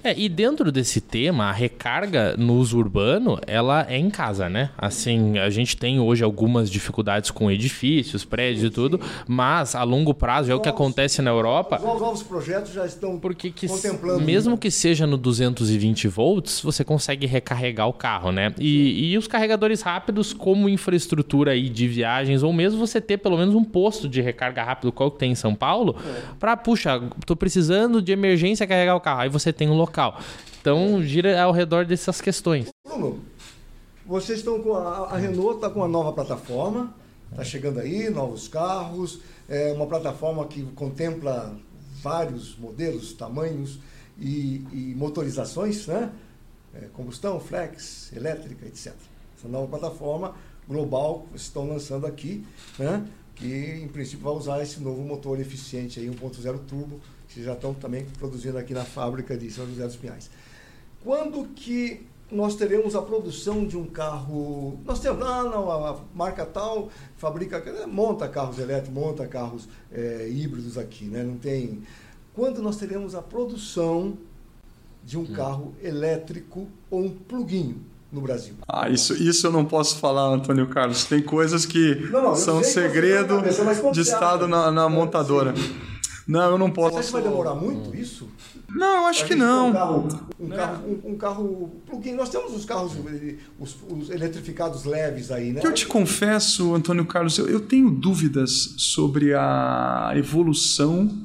É, e dentro desse tema, a recarga no uso urbano, ela é em casa, né? Assim, a gente tem hoje algumas dificuldades com edifícios, prédios e tudo, mas a longo prazo é o que acontece na Europa. Os novos projetos já estão porque que, contemplando. Mesmo que seja no 220 volts, você consegue recarregar o carro, né? E, e os carregadores rápidos como infraestrutura aí de viagens, ou mesmo você ter pelo menos um posto de recarga rápido, qual que tem em São Paulo. Para, puxa, tô precisando de emergência carregar o carro. Aí você tem um local. Então, gira ao redor dessas questões. Bruno, vocês estão com. A, a Renault está com uma nova plataforma. Está chegando aí, novos carros, é uma plataforma que contempla vários modelos, tamanhos e, e motorizações, né? É, combustão, flex, elétrica, etc. Essa nova plataforma global que estão lançando aqui, né? Que em princípio vai usar esse novo motor eficiente aí 1.0 turbo, que já estão também produzindo aqui na fábrica de São José dos Pinhais. Quando que nós teremos a produção de um carro. Nós temos, ah, não, a marca tal fabrica, monta carros elétricos, monta carros é, híbridos aqui, né? Não tem. Quando nós teremos a produção de um hum. carro elétrico ou um pluguinho no Brasil? Ah, isso, isso eu não posso falar, Antônio Carlos. Tem coisas que não, não, são segredo cabeça, de estado na, na montadora. Sim. Não, eu não posso. Você acha que vai demorar muito isso? Não, eu acho que não. Um carro, um, carro, um, um carro plug-in. Nós temos os carros os, os, eletrificados leves aí, né? Eu te confesso, Antônio Carlos, eu, eu tenho dúvidas sobre a evolução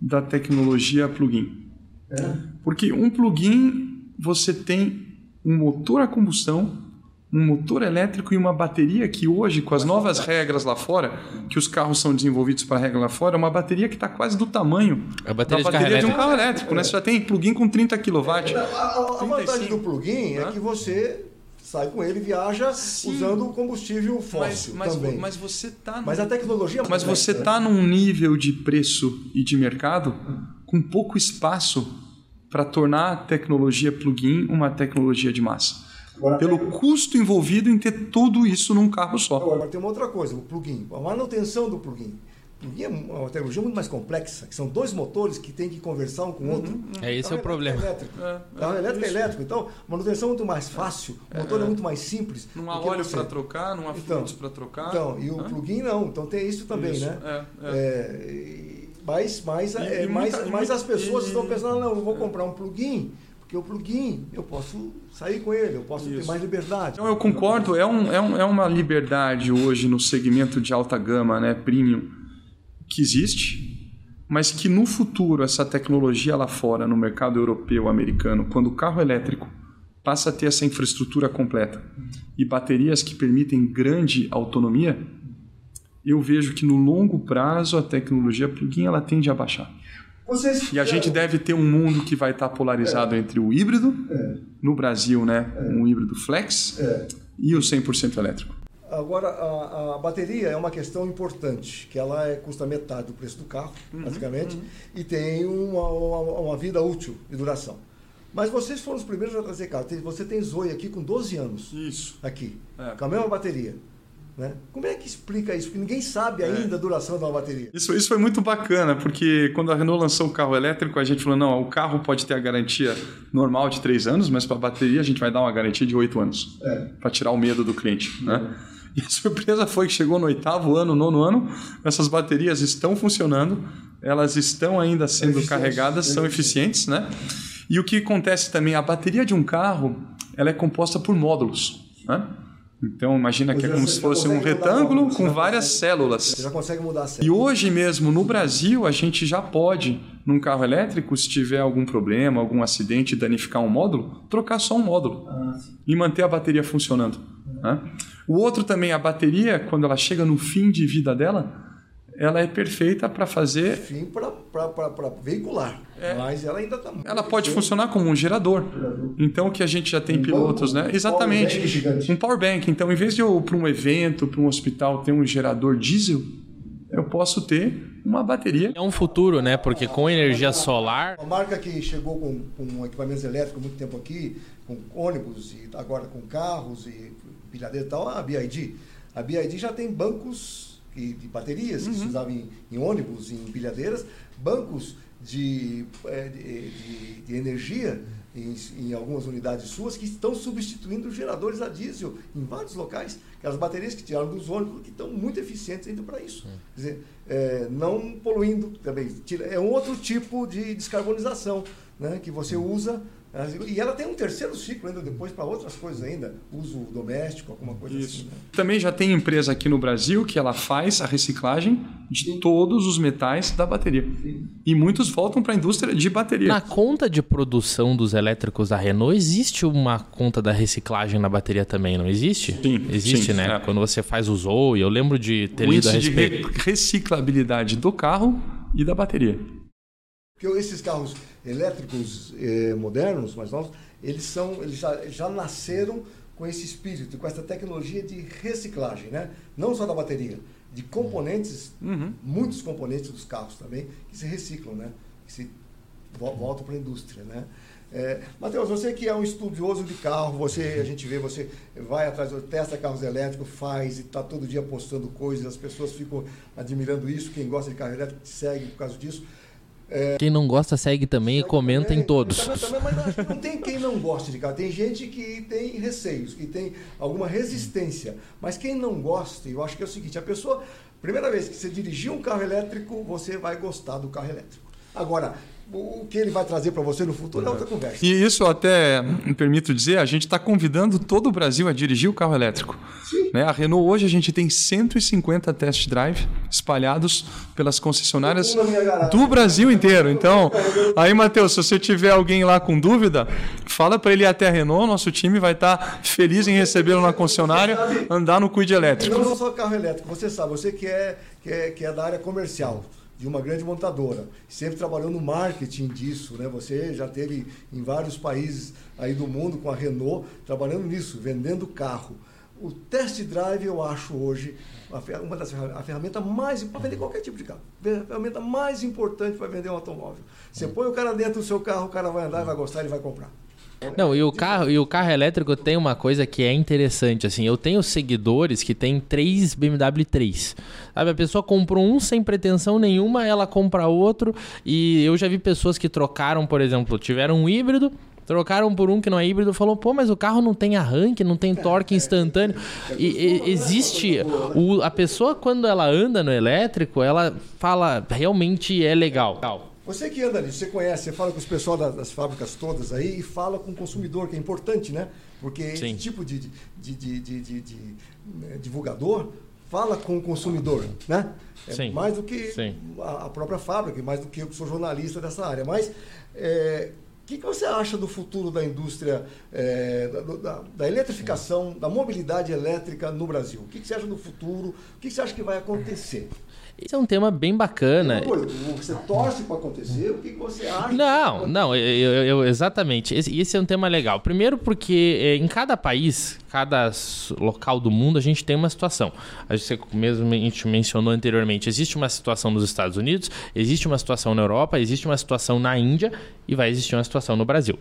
da tecnologia plug-in. É? Porque um plug-in você tem um motor a combustão um motor elétrico e uma bateria que hoje, com as novas regras lá fora, que os carros são desenvolvidos para regra lá fora, é uma bateria que está quase do tamanho a bateria da bateria de, de um carro elétrico. É. Né? Você já tem plug-in com 30 kW. A, a, a vantagem do plug-in é que você sai com ele e viaja Sim. usando combustível fóssil mas, mas, também. Mas você está Mas a tecnologia é Mas você está né? num nível de preço e de mercado com pouco espaço para tornar a tecnologia plug-in uma tecnologia de massa. Agora, pelo tem... custo envolvido em ter tudo isso num carro só. Agora tem uma outra coisa, o plugin, a manutenção do plugin. O plugin é uma tecnologia muito mais complexa, que são dois motores que têm que conversar um com o uhum, outro. Uhum. É esse é o problema. É elétrico. É, é, carro elétrico é elétrico, então manutenção é muito mais fácil, o motor é, é muito mais simples. Não há óleo para trocar, não há então, fluidos para trocar. Então, e o plugin não, então tem isso também, isso, né? É, é. Mas, mas, e, e mais, muita, mais as pessoas e... estão pensando, não, eu vou comprar um plugin porque o plugin, eu posso sair com ele, eu posso Isso. ter mais liberdade. Então, eu concordo, é, um, é, um, é uma liberdade hoje no segmento de alta gama, né, premium, que existe, mas que no futuro essa tecnologia lá fora, no mercado europeu, americano, quando o carro elétrico passa a ter essa infraestrutura completa e baterias que permitem grande autonomia, eu vejo que no longo prazo a tecnologia plug-in ela tende a baixar. Vocês, e a gente deve ter um mundo que vai estar polarizado é. entre o híbrido, é. no Brasil, né, é. um híbrido flex, é. e o 100% elétrico. Agora, a, a, bateria é uma questão importante, que ela é, custa metade do preço do carro, uhum, basicamente, uhum. e tem uma, uma, uma, vida útil de duração. Mas vocês foram os primeiros a trazer carro. Você tem Zoe aqui com 12 anos. Isso. Aqui. É. Com a mesma bateria. Né? Como é que explica isso? Porque ninguém sabe é. ainda é. a duração da bateria. Isso, isso foi muito bacana, porque quando a Renault lançou o carro elétrico, a gente falou: não, o carro pode ter a garantia normal de 3 anos, mas para a bateria a gente vai dar uma garantia de 8 anos é. para tirar o medo do cliente. Né? É. E a surpresa foi que chegou no oitavo ano, nono ano, essas baterias estão funcionando, elas estão ainda sendo carregadas, são eficientes, né? E o que acontece também, a bateria de um carro, ela é composta por módulos, né? Então imagina que é como se fosse um retângulo com várias células. Você já consegue mudar a célula. E hoje mesmo no Brasil a gente já pode, num carro elétrico, se tiver algum problema, algum acidente, danificar um módulo, trocar só um módulo ah, e manter a bateria funcionando. Né? O outro também, a bateria, quando ela chega no fim de vida dela, ela é perfeita para fazer. Fim para veicular. É. Mas ela ainda está. Ela pode funcionar como um gerador. Então, o que a gente já tem um pilotos, né? Exatamente. Power um power bank. Então, em vez de eu, para um evento, para um hospital, ter um gerador diesel, eu posso ter uma bateria. É um futuro, né? Porque com energia solar. Uma marca que chegou com, com equipamentos elétricos muito tempo aqui, com ônibus e agora com carros e pilhadeira e tal, a BID. A BID já tem bancos de baterias uhum. que se usavam em, em, ônibus, em pilhadeiras, bancos de, é, de, de, de energia em, em, algumas unidades suas que estão substituindo geradores a diesel em vários locais. Aquelas baterias que tiraram dos ônibus que estão muito eficientes ainda para isso. Quer dizer, é, não poluindo também. É um outro tipo de descarbonização né, que você usa E ela tem um terceiro ciclo ainda depois para outras coisas ainda, uso doméstico, alguma coisa Isso. assim. Né? Também já tem empresa aqui no Brasil que ela faz a reciclagem de Sim. todos os metais da bateria. Sim. E muitos voltam para a indústria de bateria. Na conta de produção dos elétricos da Renault, existe uma conta da reciclagem na bateria também, não existe? Sim. Existe, sim, né? É. Quando você faz o Zoe, eu lembro de ter o lido a respeito. de reciclabilidade do carro e da bateria. Porque esses carros elétricos eh, modernos, mais novos, eles são, eles já, já nasceram com esse espírito, com essa tecnologia de reciclagem, né? Não só da bateria, de componentes, uhum. muitos componentes dos carros também que se reciclam, né? Que se voltam para a indústria, né? É, Matheus, você que é um estudioso de carro, você a gente vê, você vai atrás, testa carros elétricos, faz e está todo dia postando coisas, as pessoas ficam admirando isso, quem gosta de carro elétrico segue por causa disso. É, quem não gosta segue também segue e comenta também, em todos. Também, também, mas não tem quem não goste de carro. Tem gente que tem receios, que tem alguma resistência. Mas quem não gosta, eu acho que é o seguinte: a pessoa, primeira vez que você dirigir um carro elétrico, você vai gostar do carro elétrico. Agora, o que ele vai trazer para você no futuro é outra conversa. E isso até me permito dizer, a gente está convidando todo o Brasil a dirigir o carro elétrico. Sim. Né? A Renault hoje a gente tem 150 test drive espalhados pelas concessionárias do Brasil inteiro. Então, aí Matheus, se você tiver alguém lá com dúvida, fala para ele ir até a Renault, nosso time vai estar tá feliz em recebê-lo na concessionária, andar no Quid elétrico. Não só carro elétrico, você sabe, você que é, que é, que é da área comercial de uma grande montadora. Sempre trabalhou no marketing disso, né? Você já teve em vários países aí do mundo com a Renault trabalhando nisso, vendendo carro. O test drive eu acho hoje uma das a ferramenta mais para vender qualquer tipo de carro, a ferramenta mais importante para vender um automóvel. Você põe o cara dentro do seu carro, o cara vai andar, vai gostar, ele vai comprar. Não, e o carro, e o carro elétrico tem uma coisa que é interessante, assim, eu tenho seguidores que tem três BMW 3. Sabe, a pessoa comprou um sem pretensão nenhuma, ela compra outro, e eu já vi pessoas que trocaram, por exemplo, tiveram um híbrido, trocaram por um que não é híbrido, falou, pô, mas o carro não tem arranque, não tem torque instantâneo. E, e existe o, a pessoa quando ela anda no elétrico, ela fala realmente é legal. Você que anda ali, você conhece, você fala com os pessoal das, das, fábricas todas aí e fala com o consumidor, que é importante, né? Porque Sim. esse tipo de, de, de, de, né, divulgador fala com o consumidor, né? É Sim. mais do que a, a, própria fábrica, mais do que eu que sou jornalista dessa área. Mas é, que, que você acha do futuro da indústria, é, da, da, da, eletrificação, da mobilidade elétrica no Brasil? O que, que você acha do futuro? O que, que você acha que vai acontecer? Esse é um tema bem bacana. Você torce para acontecer? O que você acha? Não, não, eu, eu, exatamente. Esse, esse, é um tema legal. Primeiro porque é, em cada país, cada local do mundo, a gente tem uma situação. A gente mesmo a gente mencionou anteriormente, existe uma situação nos Estados Unidos, existe uma situação na Europa, existe uma situação na Índia e vai existir uma situação no Brasil.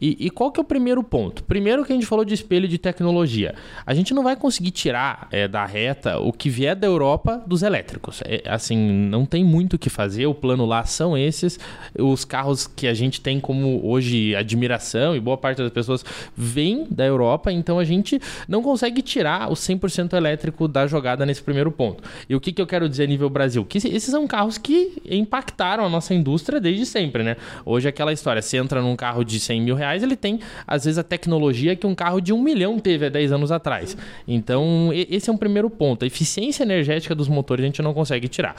E, e qual que é o primeiro ponto? Primeiro que a gente falou de espelho de tecnologia. A gente não vai conseguir tirar é, da reta o que vier da Europa dos elétricos. É, assim, não tem muito o que fazer. O plano lá são esses. Os carros que a gente tem como hoje admiração e boa parte das pessoas vem da Europa, então a gente não consegue tirar o 100% elétrico da jogada nesse primeiro ponto. E o que, que eu quero dizer nível Brasil? Que esses são carros que impactaram a nossa indústria desde sempre, né? Hoje aquela história, você entra num carro de 100 mil reais, ele tem, às vezes, a tecnologia que um carro de um milhão teve há 10 anos atrás. Então, esse é um primeiro ponto. A eficiência energética dos motores a gente não consegue tirar.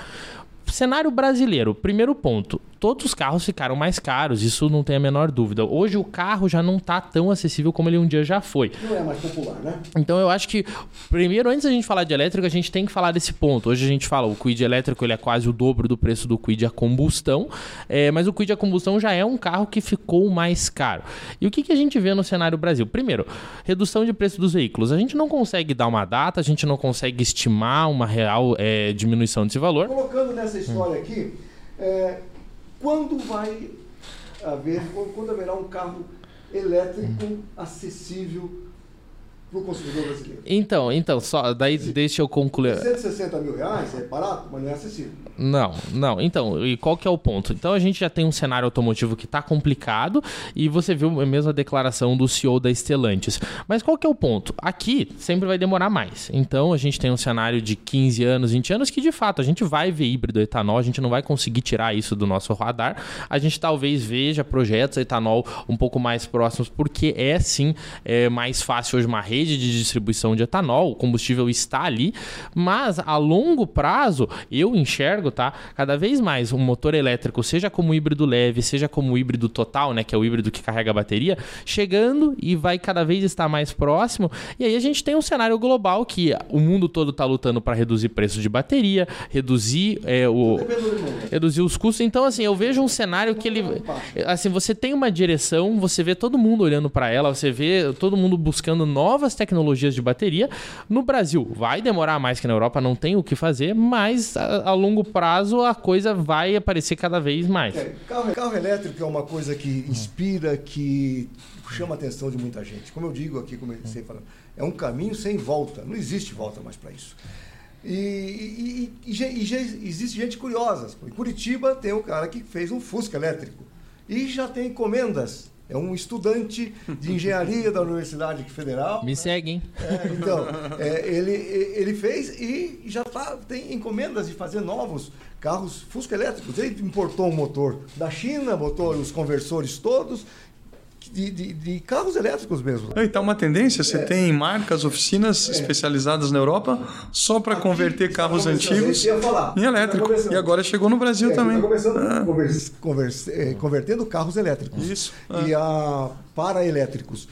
Cenário brasileiro, primeiro ponto todos os carros ficaram mais caros, isso não tem a menor dúvida. Hoje o carro já não está tão acessível como ele um dia já foi. Não é mais popular, né? Então eu acho que, primeiro, antes da gente falar de elétrico, a gente tem que falar desse ponto. Hoje a gente fala, o Quid elétrico ele é quase o dobro do preço do Quid a combustão, é, mas o Quid a combustão já é um carro que ficou mais caro. E o que, que a gente vê no cenário Brasil? Primeiro, redução de preço dos veículos. A gente não consegue dar uma data, a gente não consegue estimar uma real é, diminuição desse valor. Colocando nessa história aqui, é, quando vai haver, quando haverá um carro elétrico acessível para o consumidor brasileiro? Então, então, só daí deixa eu concluir. 160 mil reais é barato, mas não é acessível. Não, não. Então, e qual que é o ponto? Então a gente já tem um cenário automotivo que está complicado e você viu a mesma declaração do CEO da Stellantis. Mas qual que é o ponto? Aqui sempre vai demorar mais. Então a gente tem um cenário de 15 anos, 20 anos que de fato a gente vai ver híbrido etanol, a gente não vai conseguir tirar isso do nosso radar. A gente talvez veja projetos etanol um pouco mais próximos porque é sim é mais fácil hoje uma rede de distribuição de etanol, o combustível está ali, mas a longo prazo eu enxergo, tá? Cada vez mais um motor elétrico, seja como híbrido leve, seja como híbrido total, né, que é o híbrido que carrega a bateria, chegando e vai cada vez estar mais próximo. E aí a gente tem um cenário global que o mundo todo está lutando para reduzir preço de bateria, reduzir é, o reduzir os custos. Então assim, eu vejo um cenário que ele assim, você tem uma direção, você vê todo mundo olhando para ela, você vê todo mundo buscando novas tecnologias de bateria. No Brasil, vai demorar mais que na Europa, não tem o que fazer, mas a, a longo prazo a coisa vai aparecer cada vez mais. É, carro, carro elétrico é uma coisa que inspira, que chama a atenção de muita gente. Como eu digo aqui, sei falando, é um caminho sem volta. Não existe volta mais para isso. E, e, e, e, existe gente curiosa. Em Curitiba tem um cara que fez um Fusca elétrico e já tem encomendas é um estudante de engenharia da Universidade Federal. Me segue, hein? É, então, é, ele, ele fez e já tá, tem encomendas de fazer novos carros Fusca elétricos. Ele importou um motor da China, botou os conversores todos de, de, de, carros elétricos mesmo. E tá uma tendência, você é. tem marcas, oficinas é. especializadas na Europa só para converter carros antigos em elétrico. Tá e agora chegou no Brasil é, também. Ah. converse, converse, é, convertendo carros elétricos. Isso. E a para elétricos.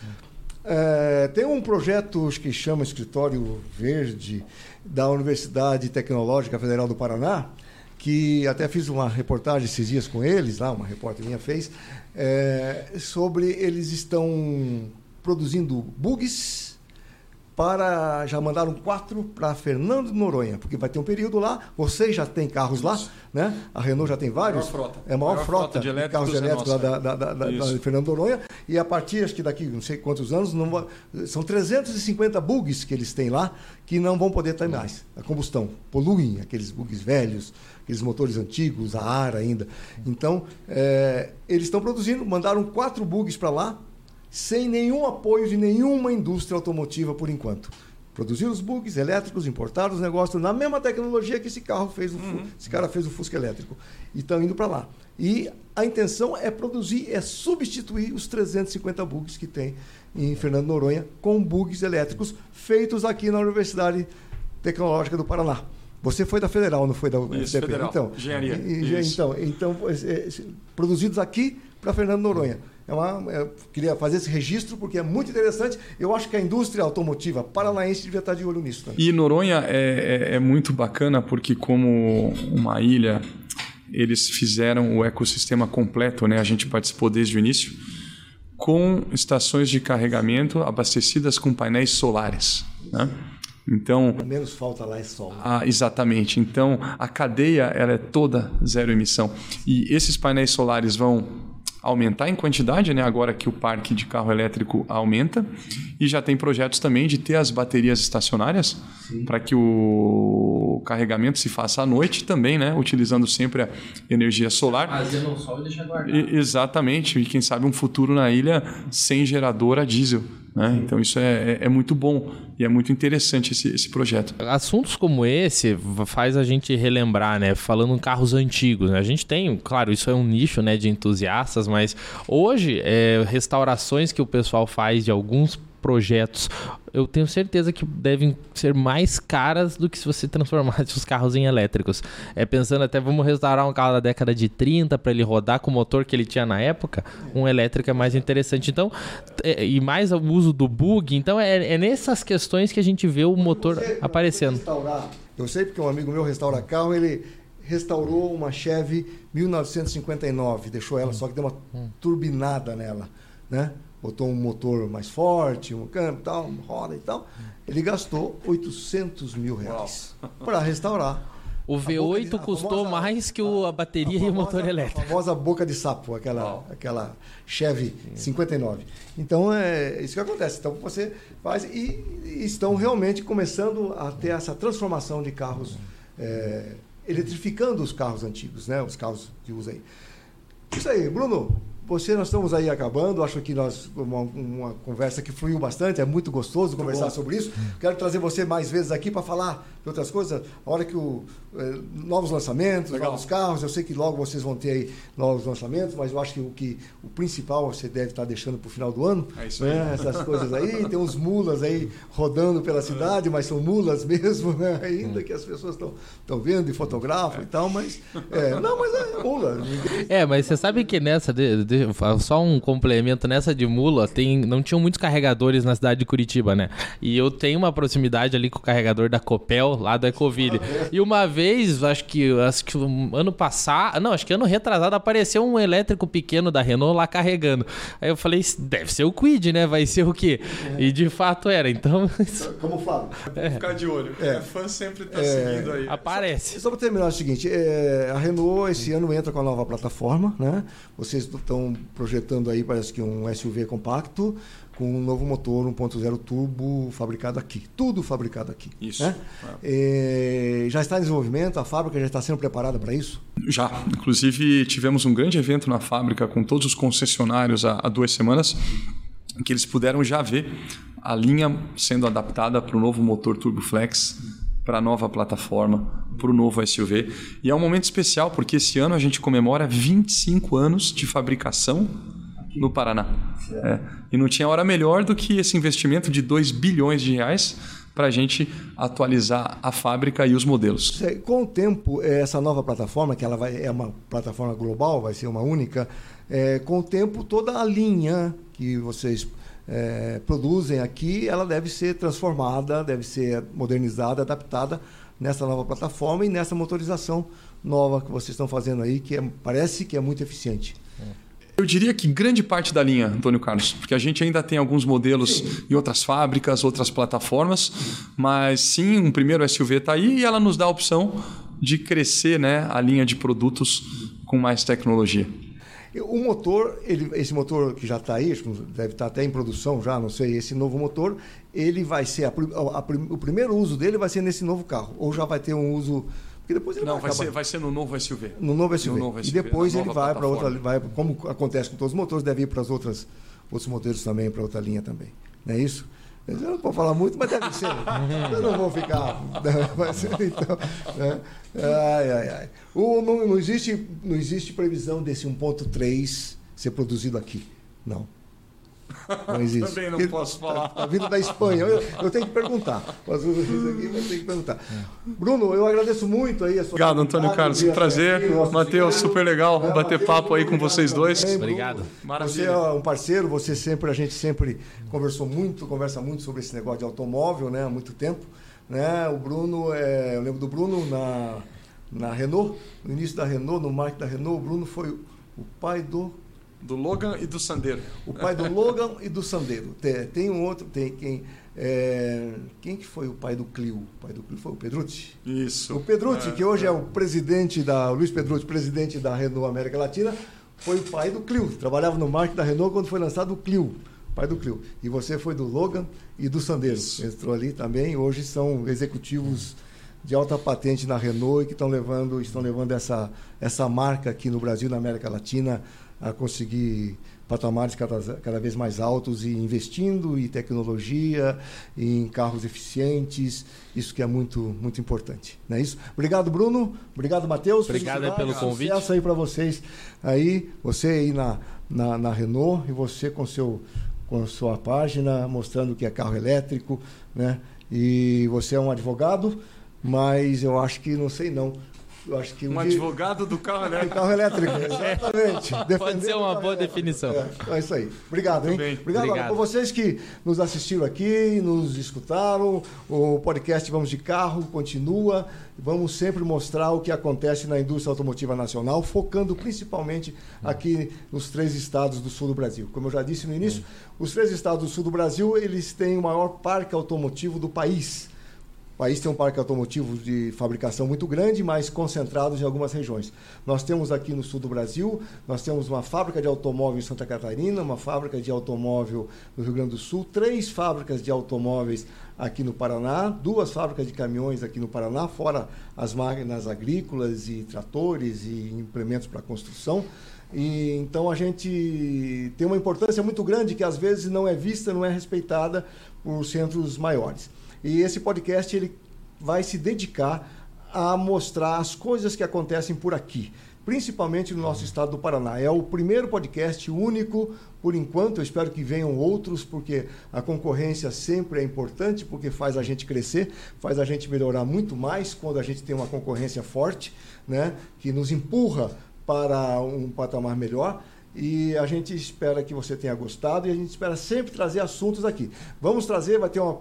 É, tem um projeto que chama Escritório Verde da Universidade Tecnológica Federal do Paraná, que até fiz uma reportagem esses dias com eles, lá uma repórter minha fez, é, sobre eles estão produzindo bugs para já mandaram quatro para Fernando de Noronha, porque vai ter um período lá. Vocês já têm carros lá, né? A Renault já tem vários. Maior frota. É a maior, maior frota, frota, de, carros elétricos é da, da, da, da, Fernando de Noronha. E a partir, acho que daqui não sei quantos anos, não, são 350 bugs que eles têm lá que não vão poder ter mais. A combustão poluem aqueles bugs velhos, aqueles motores antigos, a ar ainda. Então, é, eles estão produzindo, mandaram quatro bugs para lá sem nenhum apoio de nenhuma indústria automotiva por enquanto. Produziram os bugs elétricos, importaram os negócios na mesma tecnologia que esse carro fez, o, uhum. esse cara fez o Fusca elétrico. E estão indo para lá. E a intenção é produzir, é substituir os 350 bugs que tem em Fernando Noronha com bugs elétricos feitos aqui na Universidade Tecnológica do Paraná. Você foi da Federal, não foi da Isso, Federal. Então, Engenharia. Então, então é, produzidos aqui para Fernando Noronha. É uma, eu queria fazer esse registro porque é muito interessante. Eu acho que a indústria automotiva paranaense devia estar de olho nisso também. E Noronha é, é, é muito bacana porque, como uma ilha, eles fizeram o ecossistema completo, né? A gente participou desde o início, com estações de carregamento abastecidas com painéis solares. Né? Então, menos falta lá é sol. Ah, exatamente. Então, a cadeia ela é toda zero emissão. E esses painéis solares vão aumentar em quantidade, né? agora que o parque de carro elétrico aumenta. E já tem projetos também de ter as baterias estacionárias para que o carregamento se faça à noite também, né? utilizando sempre a energia solar. Fazendo o sol e deixa guardado. E, exatamente. E quem sabe um futuro na ilha sem gerador a diesel. Né? Então isso é, é, é, muito bom e é muito interessante esse, esse projeto. Assuntos como esse faz a gente relembrar, né? Falando em carros antigos, né? a gente tem, claro, isso é um nicho né, de entusiastas, mas hoje é, restaurações que o pessoal faz de alguns projetos, eu tenho certeza que devem ser mais caras do que se você (laughs) transformasse os carros em elétricos. É pensando até, vamos restaurar um carro da década de 30 para ele rodar com o motor que ele tinha na época, um elétrico é mais interessante. Então, é, e mais o uso do bug, então é, é nessas questões que a gente vê o motor você, aparecendo. Eu sei porque um amigo meu restaura carro, ele restaurou uma Chevy 1959, deixou ela, só que deu uma hum. turbinada nela, né? Botou um motor mais forte, um câmbio tal, uma roda e tal. Ele gastou 800 mil reais para restaurar. O V8 de, custou famosa, mais que o, a bateria a, a e o motor elétrico. A famosa boca de sapo, aquela, aquela Chevy 59. Então é isso que acontece. Então você faz e, e estão realmente começando a ter essa transformação de carros, é, eletrificando os carros antigos, né? Os carros que usa aí. Isso aí, Bruno. Você, nós estamos aí acabando. Acho que nós uma, uma conversa que fluiu bastante. É muito gostoso muito conversar bom. sobre isso. Quero trazer você mais vezes aqui para falar outras coisas. A hora que o eh, novos lançamentos, Legal. novos carros. Eu sei que logo vocês vão ter aí novos lançamentos, mas eu acho que o que o principal você deve estar deixando para o final do ano. É isso né? aí. Essas coisas aí. (laughs) Tem uns mulas aí rodando pela cidade, mas são mulas (laughs) mesmo, né? Ainda que as pessoas estão estão vendo e fotografam é. e tal, mas é, não, mas é mula. É, mas você sabe que nessa de, de só um complemento nessa de mula, tem, não tinham muitos carregadores na cidade de Curitiba, né? E eu tenho uma proximidade ali com o carregador da Copel, lá do Ecoville. E uma vez, acho que, acho que ano passado, não, acho que ano retrasado, apareceu um elétrico pequeno da Renault lá carregando. Aí eu falei, deve ser o Quid, né? Vai ser o quê? É. E de fato era, então... (laughs) Como falo. É. Ficar de olho. É. A fã sempre tá é. seguindo aí. Aparece. Só, só para terminar é o seguinte, é, a Renault esse ano entra com a nova plataforma, né? Vocês estão projetando aí, parece que um SUV compacto com um novo motor 1.0 turbo fabricado aqui. Tudo fabricado aqui. Isso. Né? É. Já está em desenvolvimento? A fábrica já está sendo preparada para isso? Já. Inclusive, tivemos um grande evento na fábrica com todos os concessionários há, há duas semanas, que eles puderam já ver a linha sendo adaptada para o novo motor Turbo Flex, para a nova plataforma, para o novo SUV. E é um momento especial porque esse ano a gente comemora 25 anos de fabricação no Paraná. É. E não tinha hora melhor do que esse investimento de 2 bilhões de reais para a gente atualizar a fábrica e os modelos. Com o tempo, é, essa nova plataforma, que ela vai, é uma plataforma global, vai ser uma única, é, com o tempo toda a linha que vocês é, produzem aqui, ela deve ser transformada, deve ser modernizada, adaptada nessa nova plataforma e nessa motorização nova que vocês estão fazendo aí, que é, parece que é muito eficiente. Eu diria que grande parte da linha, Antônio Carlos, porque a gente ainda tem alguns modelos em outras fábricas, outras plataformas, mas sim, um primeiro SUV está aí e ela nos dá a opção de crescer né, a linha de produtos com mais tecnologia. O motor, ele, esse motor que já está aí, deve estar tá até em produção já, não sei, esse novo motor, ele vai ser, a, a, a, o primeiro uso dele vai ser nesse novo carro, ou já vai ter um uso porque depois ele não, vai, vai ser, vai ser no novo SUV. No novo SUV. No novo SUV e depois ele vai para outra, vai, como acontece com todos os motores, deve ir para as outras outros modelos também, para outra linha também. Não é isso? Eu não vou falar muito, mas deve ser. (laughs) Eu não vou ficar. Mas, (laughs) então, né? ai, ai, ai. O, não, não, existe, não existe previsão desse 1.3 ser produzido aqui. Não. Não existe. Também não posso (laughs) falar. A vida da Espanha. Eu, eu tenho que perguntar. Mas isso aqui vai ter que perguntar. Bruno, eu agradeço muito aí a sua Obrigado, Antônio Carlos. Um prazer. Matheus, super legal é, bater papo aí com vocês dois. Também, Obrigado. Maravilha. Você é um parceiro, você sempre, a gente sempre conversou muito, conversa muito sobre esse negócio de automóvel, né? Há muito tempo. Né? O Bruno, é, eu lembro do Bruno na, na Renault, no início da Renault, no marketing da Renault, o Bruno foi o pai do do Logan e do Sandeiro. O pai do Logan e do Sandeiro. Tem, tem um outro, tem quem. É, quem que foi o pai do Clio? O pai do Clio foi o Pedrucci? Isso. O Pedrucci, é, que hoje é. é. o presidente da. O Luiz Pedrucci, presidente da Renault América Latina, foi o pai do Clio. Trabalhava no marketing da Renault quando foi lançado o Clio. Pai do Clio. E você foi do Logan e do Sandeiro. Isso. Entrou ali também. Hoje são executivos de alta patente na Renault e que estão levando, estão levando essa, essa marca aqui no Brasil, na América Latina, a conseguir patamares cada, cada vez mais altos e investindo em tecnologia, em carros eficientes, isso que é muito muito importante, não é isso? Obrigado Bruno, obrigado Matheus, obrigado pelo convite. Sucesso aí para vocês aí, você aí na, na, na Renault e você com seu com sua página mostrando que é carro elétrico, né? E você é um advogado, mas eu acho que não sei não. Eu acho que um, um advogado do carro (laughs) elétrico. carro elétrico, exatamente. Pode ser uma boa definição. É, é, isso aí. Obrigado, Muito hein? Bem. Obrigado, Obrigado. por vocês que nos assistiram aqui, nos escutaram. O podcast Vamos de Carro continua. Vamos sempre mostrar o que acontece na indústria automotiva nacional, focando principalmente aqui nos três estados do sul do Brasil. Como eu já disse no início, os três estados do sul do Brasil, eles têm o maior parque automotivo do país O país tem um parque automotivo de fabricação muito grande, mas concentrado em algumas regiões. Nós temos aqui no sul do Brasil, nós temos uma fábrica de automóvel em Santa Catarina, uma fábrica de automóvel no Rio Grande do Sul, três fábricas de automóveis aqui no Paraná, duas fábricas de caminhões aqui no Paraná, fora as máquinas agrícolas e tratores e implementos para construção. E, então a gente tem uma importância muito grande que às vezes não é vista, não é respeitada por centros maiores. E esse podcast ele vai se dedicar a mostrar as coisas que acontecem por aqui, principalmente no nosso estado do Paraná. É o primeiro podcast único, por enquanto, eu espero que venham outros, porque a concorrência sempre é importante, porque faz a gente crescer, faz a gente melhorar muito mais quando a gente tem uma concorrência forte, né, que nos empurra para um patamar melhor. E a gente espera que você tenha gostado e a gente espera sempre trazer assuntos aqui. Vamos trazer, vai ter uma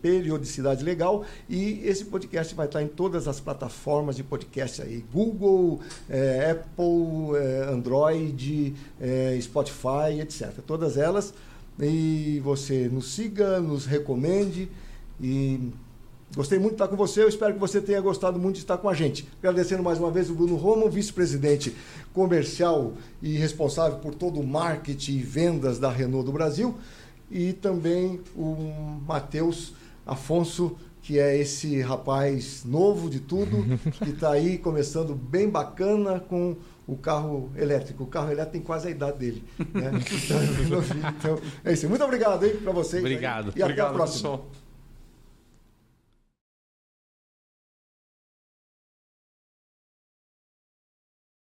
periodicidade legal e esse podcast vai estar em todas as plataformas de podcast aí: Google, é, Apple, é, Android, é, Spotify, etc. Todas elas. E você nos siga, nos recomende e Gostei muito de estar com você, eu espero que você tenha gostado muito de estar com a gente. Agradecendo mais uma vez o Bruno Roman, vice-presidente comercial e responsável por todo o marketing e vendas da Renault do Brasil, e também o Matheus Afonso, que é esse rapaz novo de tudo, (laughs) que está aí começando bem bacana com o carro elétrico. O carro elétrico tem quase a idade dele. Né? (laughs) Então, então, é isso. Muito obrigado aí para vocês. Obrigado. Aí, e obrigado, até a próxima. Pessoal.